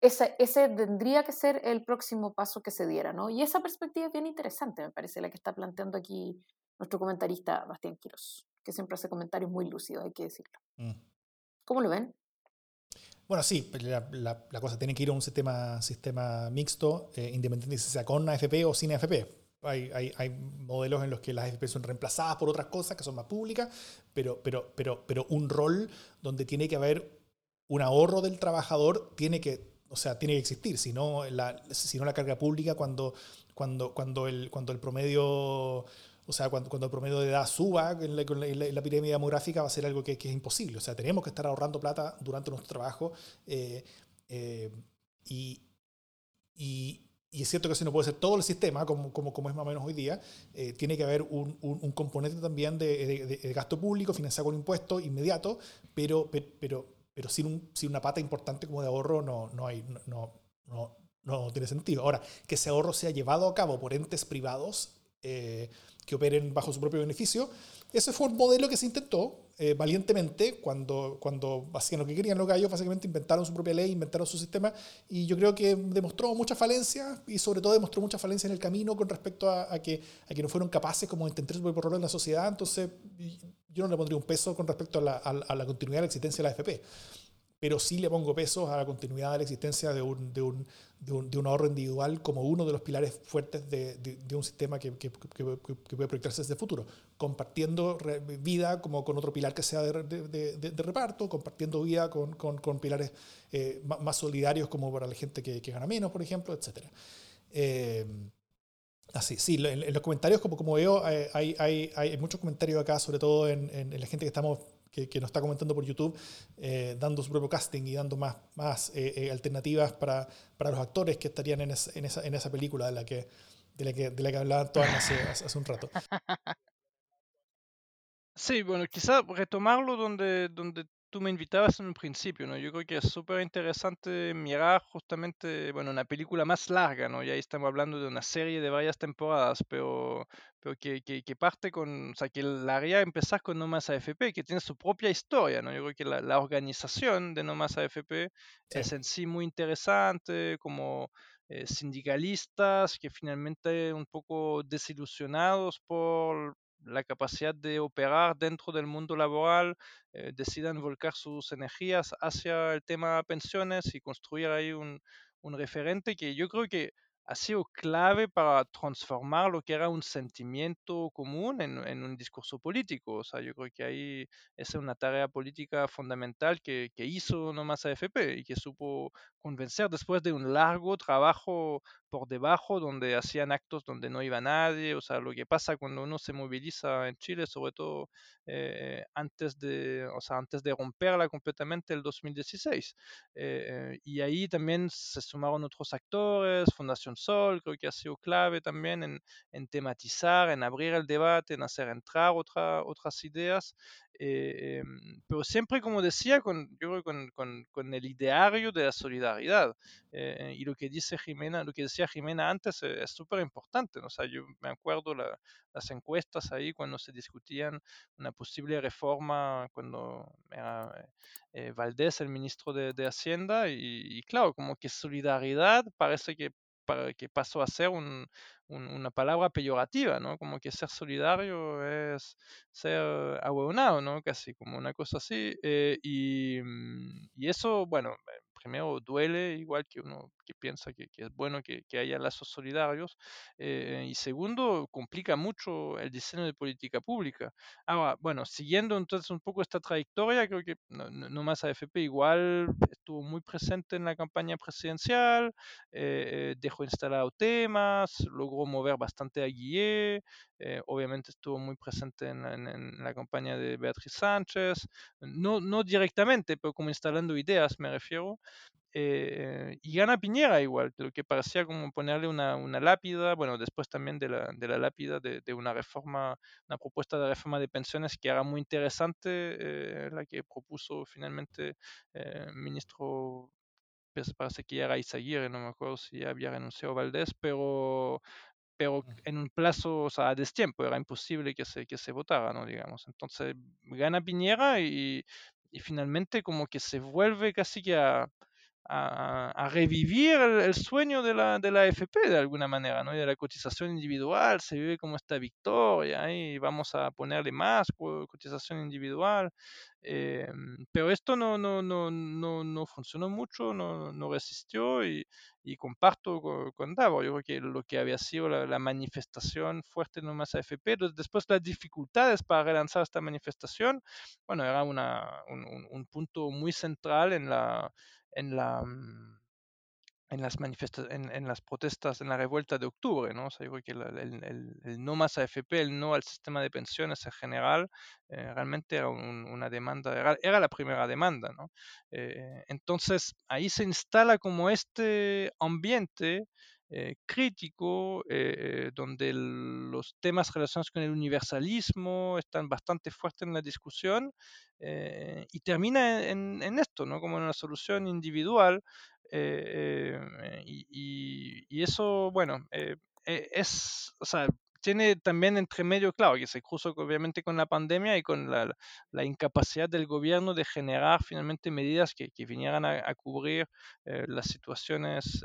ese, ese, tendría que ser el próximo paso que se diera, ¿no? Y esa perspectiva es bien interesante, me parece, la que está planteando aquí nuestro comentarista Bastián Quiros, que siempre hace comentarios muy lúcidos, hay que decirlo. Mm. ¿Cómo lo ven? Bueno, sí, la, la, cosa tiene que ir a un sistema, sistema mixto, eh, independiente si sea con AFP o sin AFP. Hay, hay, hay, modelos en los que las AFP son reemplazadas por otras cosas que son más públicas, pero, pero, pero, pero un rol donde tiene que haber un ahorro del trabajador tiene que, o sea, tiene que existir, si no la, si no la carga pública cuando, cuando, cuando, el, cuando el promedio o sea, cuando, cuando el promedio de edad suba en la, en la, pirámide demográfica va a ser algo que, que, es imposible. O sea, tenemos que estar ahorrando plata durante nuestro trabajo eh, eh, y, y, y, es cierto que eso no puede ser todo el sistema, como, como, como es más o menos hoy día. Eh, tiene que haber un, un, componente también de, de, gasto público financiado con impuestos inmediato, pero, pero, pero sin, un, sin una pata importante como de ahorro no, no, hay, no, no, no, tiene sentido. Ahora, que ese ahorro sea llevado a cabo por entes privados que operen bajo su propio beneficio. Ese fue un modelo que se intentó eh, valientemente cuando, cuando hacían lo que querían los gallos, básicamente inventaron su propia ley, inventaron su sistema, y yo creo que demostró muchas falencias y sobre todo demostró muchas falencias en el camino con respecto a, que, a que no fueron capaces como de entender su propio rol en la sociedad, entonces yo no le pondría un peso con respecto a la, continuidad de la existencia de la FP pero sí le pongo pesos a la continuidad de la existencia de un, de un, de un, ahorro individual como uno de los pilares fuertes de, un sistema que, que, que, puede proyectarse desde el futuro, compartiendo vida como con otro pilar que sea de, reparto, compartiendo vida con, con, con pilares eh, más solidarios como para la gente que, gana menos, por ejemplo, etc. Eh, así, sí, en, los comentarios, como, como veo, eh, hay, hay, hay, muchos comentarios acá, sobre todo en, en la gente que estamos que, nos está comentando por YouTube, eh, dando su propio casting y dando más, más eh, eh, alternativas para, para, los actores que estarían en, en, esa, en esa película de la que, de la que, de la que hablaban todas hace, hace un rato. Sí, bueno, quizá retomarlo donde, donde tú me invitabas en un principio, ¿no? Yo creo que es súper interesante mirar justamente, bueno, una película más larga, ¿no? Y ahí estamos hablando de una serie de varias temporadas, pero, pero que, que, parte con, o sea, que la haría empezar con No Más AFP, que tiene su propia historia, ¿no? Yo creo que la, la organización de No Más AFP es en sí muy interesante, como eh, sindicalistas que finalmente un poco desilusionados por la capacidad de operar dentro del mundo laboral, eh, decidan volcar sus energías hacia el tema pensiones y construir ahí un, un referente que yo creo que ha sido clave para transformar lo que era un sentimiento común en, en, un discurso político. O sea, yo creo que ahí esa es una tarea política fundamental que, que hizo nomás AFP y que supo convencer después de un largo trabajo por debajo, donde hacían actos donde no iba nadie, o sea, lo que pasa cuando uno se moviliza en Chile, sobre todo eh, antes, de, o sea, antes de romperla completamente el 2016. Eh, y ahí también se sumaron otros actores, Fundación Sol, creo que ha sido clave también en, en tematizar, en abrir el debate, en hacer entrar otra, otras ideas. Eh, em, pero siempre, como decía, con, yo creo con, con, con el ideario de la solidaridad. Eh, y lo que dice Jimena, lo que decía Jimena antes eh, es súper importante. ¿no? O sea, yo me acuerdo la, las encuestas ahí cuando se discutían una posible reforma, cuando era Valdés el ministro de, de Hacienda, y, y, claro, como que solidaridad parece que, que pasó a ser un, una palabra peyorativa, ¿no? Como que ser solidario es ser ahueonado, ¿no? Casi como una cosa así. Eh, y, mm, y, eso, bueno, primero duele, igual que uno que piensa que, es bueno que, haya lazos solidarios, eh, y segundo, complica mucho el diseño de política pública. Ahora, bueno, siguiendo entonces un poco esta trayectoria, creo que no, no más AFP igual estuvo muy presente en la campaña presidencial, eh, dejó instalado temas, logró mover bastante a Guillet, eh, obviamente estuvo muy presente en, en, la campaña de Beatriz Sánchez, no directamente, pero como instalando ideas me refiero. Eh, y gana Piñera igual, lo que parecía como ponerle una, una lápida, bueno, después también de la, de la lápida de, de, una reforma, una propuesta de reforma de pensiones que era muy interesante, eh, la que propuso finalmente el ministro pues, parece que era Izaguirre, no me acuerdo si había renunciado Valdés, pero pero en un plazo, o sea, a destiempo, era imposible que se, que se votara, ¿no? Digamos. Entonces gana Piñera y, y finalmente como que se vuelve casi que a, a, revivir el, sueño de la, de la FP de alguna manera, ¿no? Y de la cotización individual, se vive como esta victoria y vamos a ponerle más cotización individual. Eh, pero esto no, no, no, no, no funcionó mucho, no, no resistió y, y comparto con, con. Yo creo que lo que había sido la, manifestación fuerte no más AFP, después las dificultades para relanzar esta manifestación, bueno, era una, un, un punto muy central en la en la mm, en las manifestaciones, en, las protestas, en la revuelta de octubre, ¿no? O que el, no más AFP, el no al sistema de pensiones en general, eh, realmente era una demanda, era, la primera demanda, ¿no? Eh, entonces, ahí se instala como este ambiente eh, crítico, donde los temas relacionados con el universalismo están bastante fuertes en la discusión, y termina en, en, esto, ¿no? Como en una solución individual eh, eh, y, eso, bueno, eh, es, o sea, tiene también entre medio, claro, que se cruzó obviamente con la pandemia y con la, la incapacidad del gobierno de generar finalmente medidas que, que vinieran a, cubrir las situaciones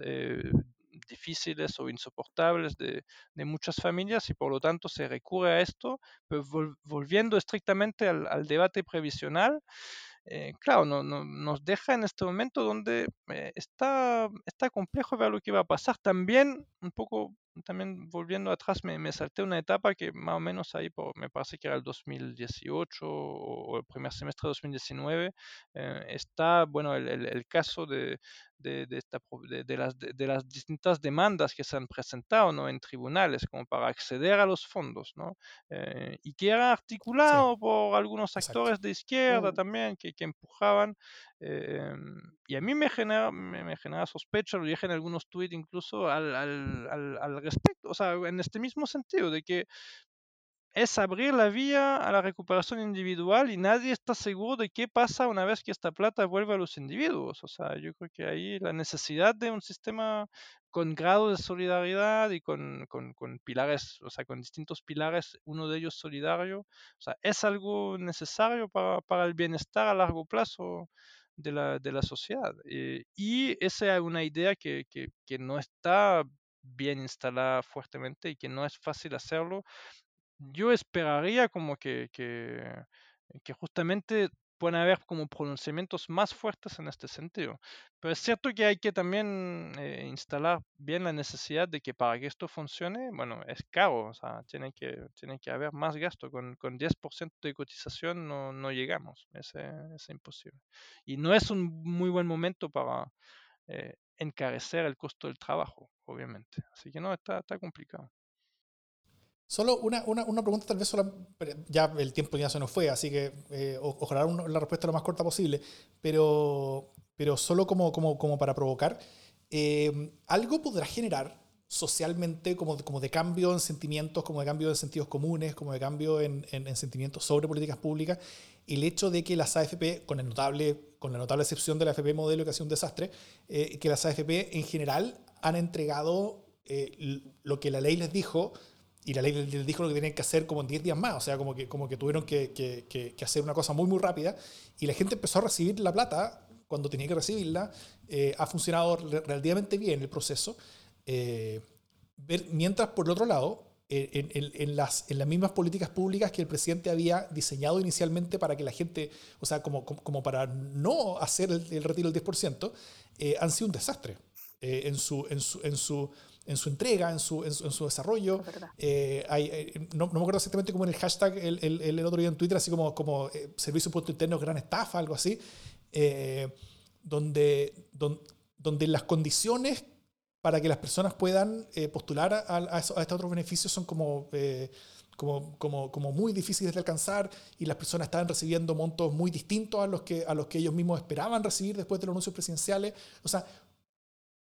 difíciles o insoportables de, de, muchas familias y por lo tanto se recurre a esto, pero volviendo estrictamente al, al debate previsional. Eh, claro, no, nos deja en este momento donde eh, está, está complejo ver lo que va a pasar. También, un poco, también volviendo atrás, me, me salté una etapa que más o menos ahí, por, me parece que era el 2018 o, el primer semestre de 2019, eh, está, bueno, el, el caso de, de, esta, de, las, de, las, distintas demandas que se han presentado ¿no? en tribunales como para acceder a los fondos, ¿no? Eh, y que era articulado por algunos actores de izquierda uh. también que, que empujaban. Eh, y a mí me genera, me, me genera sospecha, lo dije en algunos tweets incluso al, al, al, al respecto, o sea, en este mismo sentido, de que es abrir la vía a la recuperación individual y nadie está seguro de qué pasa una vez que esta plata vuelve a los individuos. O sea, yo creo que ahí la necesidad de un sistema con grado de solidaridad y con, con, con pilares, o sea, con distintos pilares, uno de ellos solidario, o sea, es algo necesario para, para el bienestar a largo plazo de la, de la sociedad. Eh, y esa es una idea que, que, que no está bien instalada fuertemente y que no es fácil hacerlo yo esperaría como que, que, justamente pueden haber como pronunciamientos más fuertes en este sentido. Pero es cierto que hay que también eh, instalar bien la necesidad de que para que esto funcione, bueno, es caro, o sea, tiene que, tiene que haber más gasto. Con, con 10% de cotización no, no llegamos, es, es, imposible. Y no es un muy buen momento para eh, encarecer el costo del trabajo, obviamente. Así que no, está, está complicado. Solo una, una, una, pregunta, tal vez solo, ya el tiempo ya se nos fue, así que eh, ojalá la respuesta lo más corta posible, pero, pero solo como, como, como para provocar, eh, algo podrá generar socialmente como, como de cambio en sentimientos, como de cambio en sentidos comunes, como de cambio en, en, sentimientos sobre políticas públicas, el hecho de que las AFP, con, el notable, con la notable excepción de la AFP modelo que ha sido un desastre, eh, que las AFP en general han entregado lo que la ley les dijo y la ley les dijo lo que tenían que hacer como en 10 días más, o sea, como que, como que tuvieron que, que, que, hacer una cosa muy, muy rápida, y la gente empezó a recibir la plata cuando tenía que recibirla, eh, ha funcionado relativamente bien el proceso, eh, mientras por el otro lado, en, en, en, las, en las mismas políticas públicas que el presidente había diseñado inicialmente para que la gente, o sea, como, como, para no hacer el, retiro del 10%, eh, han sido un desastre en su... En su, en su en su entrega, en su, en su, desarrollo. Eh, hay, eh, no, no, me acuerdo exactamente cómo en el hashtag el, el, el, otro día en Twitter, así como, como eh, Servicio Puesto Interno Gran Estafa, algo así, donde, donde, las condiciones para que las personas puedan postular a, a, estos otros beneficios son como... Como, como, como, muy difíciles de alcanzar y las personas estaban recibiendo montos muy distintos a los que, a los que ellos mismos esperaban recibir después de los anuncios presidenciales. O sea,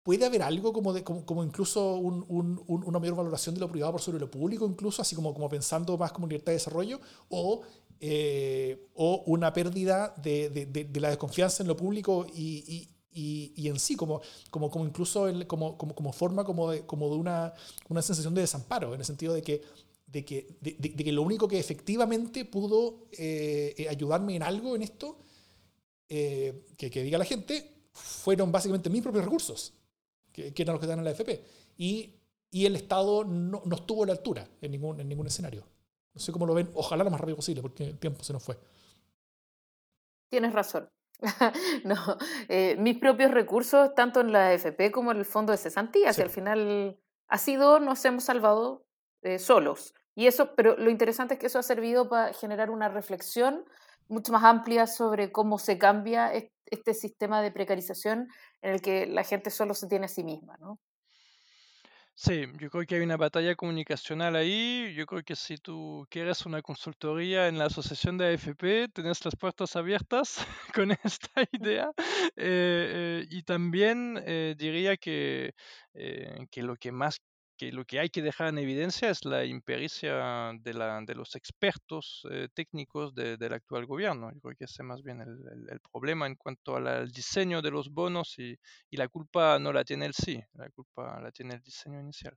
puede haber algo como, de, como, incluso un, un, una mayor valoración de lo privado por sobre lo público, incluso así como, como pensando más como libertad de desarrollo, o, eh, o una pérdida de, de, de, la desconfianza en lo público y, y, y, en sí, como, como, como incluso el, como, como, como, forma como de, como de una, una sensación de desamparo, en el sentido de que, de que, de, que lo único que efectivamente pudo eh, ayudarme en algo en esto, eh, que, que diga la gente, fueron básicamente mis propios recursos, que, eran los que estaban en la AFP. Y, y el Estado no, no, estuvo a la altura en ningún, en ningún escenario. No sé cómo lo ven, ojalá lo más rápido posible, porque el tiempo se nos fue. Tienes razón. no, eh, mis propios recursos, tanto en la AFP como en el fondo de cesantías, y al final ha sido, nos hemos salvado eh, solos. Y eso, pero lo interesante es que eso ha servido para generar una reflexión mucho más amplia sobre cómo se cambia este sistema de precarización en el que la gente solo se tiene a sí misma, ¿no? Sí, yo creo que hay una batalla comunicacional ahí. Yo creo que si tú quieres una consultoría en la asociación de AFP, tenés las puertas abiertas con esta idea. Eh, eh, y también eh, diría que, que lo que más que lo que hay que dejar en evidencia es la impericia de, la, de los expertos eh, técnicos del actual gobierno. Yo creo que ese es más bien el, problema en cuanto al diseño de los bonos y, y, la culpa no la tiene el sí, la culpa la tiene el diseño inicial.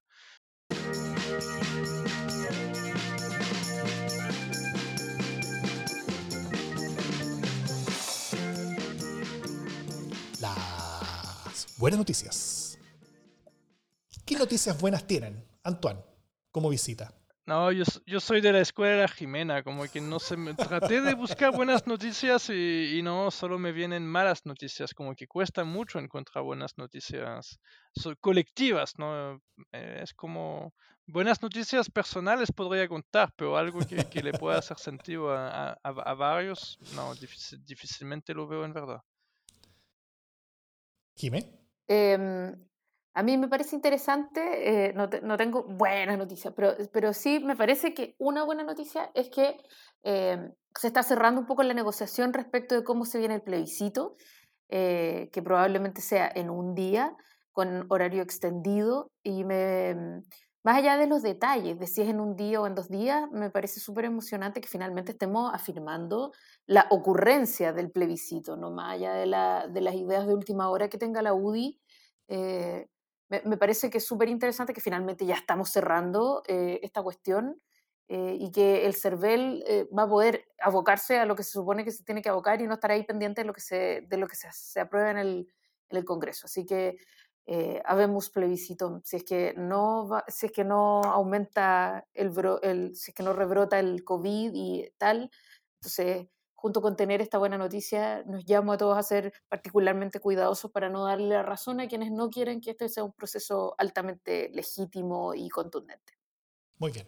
Las buenas noticias. ¿Qué noticias buenas tienen, Antoine, como visita? No, yo, yo soy de la escuela Jimena, como que no se me... Traté de buscar buenas noticias y, no, solo me vienen malas noticias, como que cuesta mucho encontrar buenas noticias colectivas, ¿no? Eh, es como... Buenas noticias personales podría contar, pero algo que, le pueda hacer sentido a, varios, no, difícilmente lo veo en verdad. Jimé. Em, a mí me parece interesante, eh, no, no, tengo buenas noticias, pero, pero sí me parece que una buena noticia es que eh, se está cerrando un poco la negociación respecto de cómo se viene el plebiscito, eh, que probablemente sea en un día, con horario extendido, y más allá de los detalles, de si es en un día o en dos días, me parece súper emocionante que finalmente estemos afirmando la ocurrencia del plebiscito, no más allá de, la, de las ideas de última hora que tenga la UDI. Me, parece que es súper interesante que finalmente ya estamos cerrando eh, esta cuestión eh, y que el CERVEL eh, va a poder abocarse a lo que se supone que se tiene que abocar y no estar ahí pendiente de lo que se, de lo que se, se aprueba en el, en el Congreso. Así que habemos plebiscito. Si es que no, si es que no aumenta el, el, si es que no rebrota el COVID y tal, entonces junto con tener esta buena noticia, nos llamo a todos a ser particularmente cuidadosos para no darle la razón a quienes no quieren que este sea un proceso altamente legítimo y contundente. Muy bien.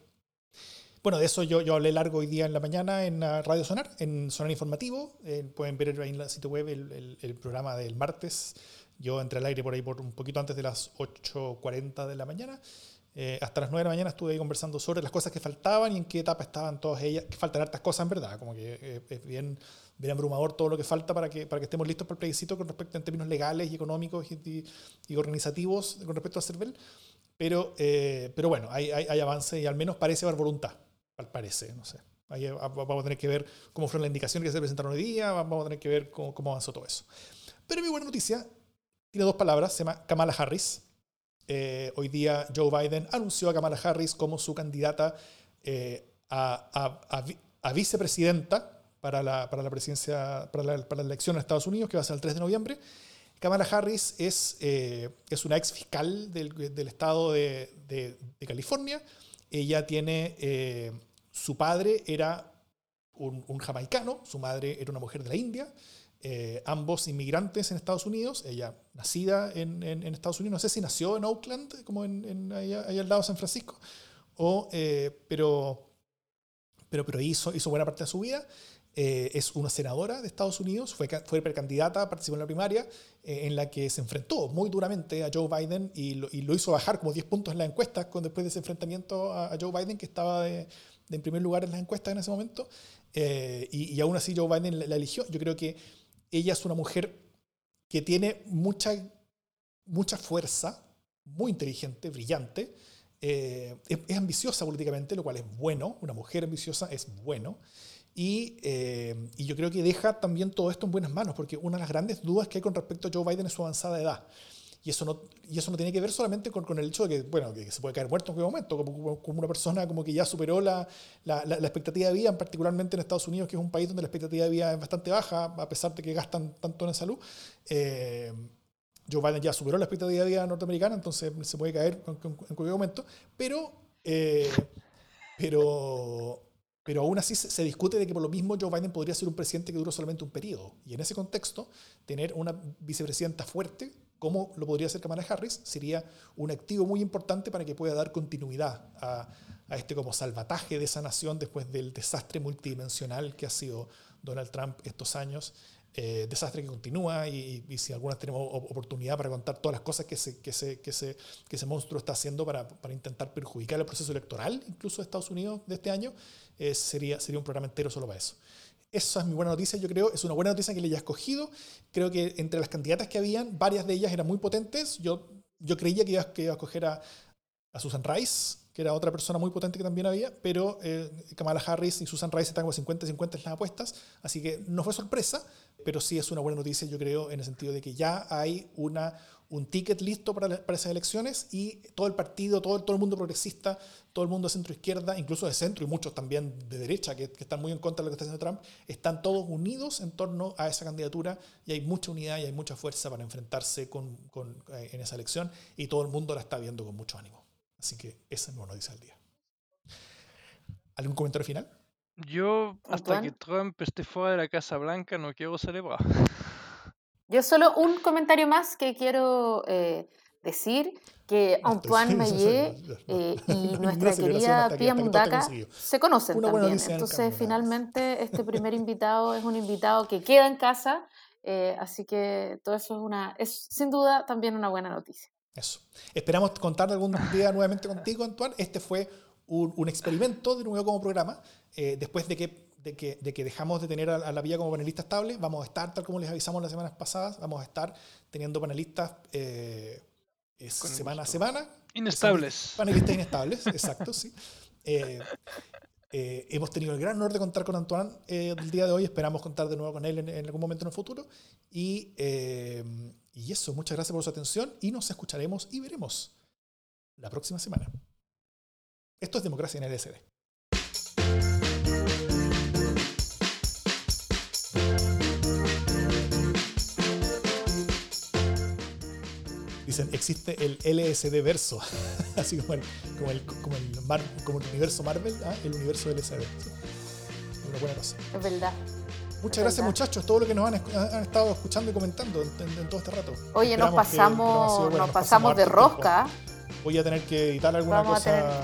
Bueno, de eso yo, yo hablé largo hoy día en la mañana en Radio Sonar, en Sonar Informativo. Eh, pueden ver ahí en la sitio web el, el, programa del martes. Yo entré al aire por ahí por un poquito antes de las 8.40 de la mañana. Eh, hasta las 9 de la mañana estuve ahí conversando sobre las cosas que faltaban y en qué etapa estaban todas ellas. Que faltan hartas cosas en verdad, como que eh, es bien, bien abrumador todo lo que falta para que, para que estemos listos para el plebiscito con respecto en términos legales y económicos y, y, organizativos con respecto a CERVEL. Pero, eh, pero bueno, hay, hay, hay, avance y al menos parece haber voluntad, al parece, no sé. Ahí vamos a tener que ver cómo fueron las indicaciones que se presentaron hoy día, vamos a tener que ver cómo, cómo avanzó todo eso. Pero mi buena noticia tiene dos palabras, se llama Kamala Harris eh, hoy día Joe Biden anunció a Kamala Harris como su candidata eh, a, vicepresidenta para la, para la presidencia, para la, para la, elección en Estados Unidos, que va a ser el 3 de noviembre. Kamala Harris es, eh, es una ex fiscal del, del estado de, de, California. Ella tiene, su padre era un, un, jamaicano, su madre era una mujer de la India. Eh, ambos inmigrantes en Estados Unidos, ella nacida en, en, Estados Unidos, no sé si nació en Oakland, como en, allá, al lado de San Francisco, o, eh, pero, pero, pero hizo, hizo buena parte de su vida. Eh, es una senadora de Estados Unidos, fue, fue precandidata, participó en la primaria, en la que se enfrentó muy duramente a Joe Biden y lo, y lo hizo bajar como 10 puntos en la encuesta con, después de ese enfrentamiento a, Joe Biden, que estaba de, en primer lugar en las encuestas en ese momento. y, y, aún así Joe Biden la, la eligió. Yo creo que ella es una mujer que tiene mucha, mucha fuerza, muy inteligente, brillante, eh, es, ambiciosa políticamente, lo cual es bueno, una mujer ambiciosa es bueno, y, eh, y, yo creo que deja también todo esto en buenas manos, porque una de las grandes dudas que hay con respecto a Joe Biden es su avanzada edad. Y eso no, y eso no tiene que ver solamente con, con el hecho de que, bueno, que se puede caer muerto en cualquier momento, como, como una persona como que ya superó la, la, la, expectativa de vida, particularmente en Estados Unidos, que es un país donde la expectativa de vida es bastante baja, a pesar de que gastan tanto en salud. Eh, Joe Biden ya superó la expectativa de vida norteamericana, entonces se puede caer en, en cualquier momento, pero, eh, pero, pero aún así se, discute de que por lo mismo Joe Biden podría ser un presidente que duró solamente un periodo. Y en ese contexto, tener una vicepresidenta fuerte, como lo podría ser Kamala Harris, sería un activo muy importante para que pueda dar continuidad a, este como salvataje de esa nación después del desastre multidimensional que ha sido Donald Trump estos años eh, desastre que continúa y, si algunas tenemos oportunidad para contar todas las cosas que ese, monstruo está haciendo para, para, intentar perjudicar el proceso electoral, incluso de Estados Unidos de este año, eh, sería, sería un programa entero solo para eso. Esa es mi buena noticia, yo creo. Es una buena noticia que le haya escogido. Creo que entre las candidatas que habían, varias de ellas eran muy potentes. Yo, yo creía que iba, que iba a escoger a, a Susan Rice, que era otra persona muy potente que también había, pero eh, Kamala Harris y Susan Rice están como 50-50 en las apuestas, así que no fue sorpresa, pero sí es una buena noticia, yo creo, en el sentido de que ya hay una, un ticket listo para, para esas elecciones y todo el partido, todo, todo el mundo progresista, todo el mundo de centro-izquierda, incluso de centro y muchos también de derecha, que, que, están muy en contra de lo que está haciendo Trump, están todos unidos en torno a esa candidatura y hay mucha unidad y hay mucha fuerza para enfrentarse con, con, eh, en esa elección y todo el mundo la está viendo con mucho ánimo. Así que esa es mi noticia del día. ¿Algún comentario final? Yo, hasta que Trump esté fuera de la Casa Blanca, no quiero celebrar. Yo solo un comentario más que quiero eh, decir, que Antoine Mayet eh, y nuestra querida Pia Mundaka se conocen también. Entonces, finalmente, este primer invitado es un invitado que queda en casa, eh, así que todo eso es, una, es sin duda también una buena noticia. Eso. Esperamos contar algún día nuevamente contigo, Antoine. Este fue un, experimento de nuevo como programa. Eh, después de que, de, que, de que, dejamos de tener a, la vía como panelista estable, vamos a estar, tal como les avisamos las semanas pasadas, vamos a estar teniendo panelistas eh, semana a semana. Inestables. Panelistas inestables, exacto, sí. Eh, hemos tenido el gran honor de contar con Antoine el día de hoy. Esperamos contar de nuevo con él en, en algún momento en el futuro. Y y eso, muchas gracias por su atención y nos escucharemos y veremos la próxima semana. Esto es Democracia en LSD. Dicen, existe el LSD verso, así como el, como el, como el, universo Marvel, ¿ah? el universo LSD. Una buena cosa. Es verdad. Muchas gracias muchachos, todo lo que nos han, estado escuchando y comentando en, todo este rato. Oye, nos pasamos, nos, pasamos, de rosca. Voy a tener que editar alguna cosa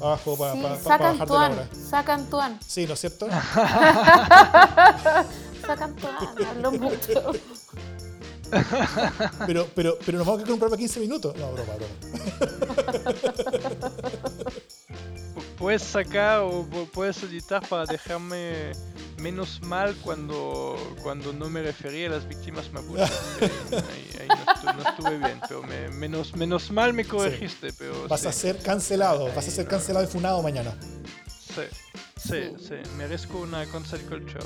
abajo para sí, bajar de la hora. Saca Antoine. Sí, ¿no es cierto? saca Antoine, hablo mucho. Pero, pero, pero nos vamos a comprar para 15 minutos. No, broma, broma. Puedes sacar o puedes editar para dejarme menos mal cuando, cuando no me refería a las víctimas mapuches. ahí, no, estuve, bien, pero menos, menos mal me corregiste. Pero vas a ser cancelado, vas a ser cancelado y funado mañana. Sí, sí, sí, merezco una cancel culture.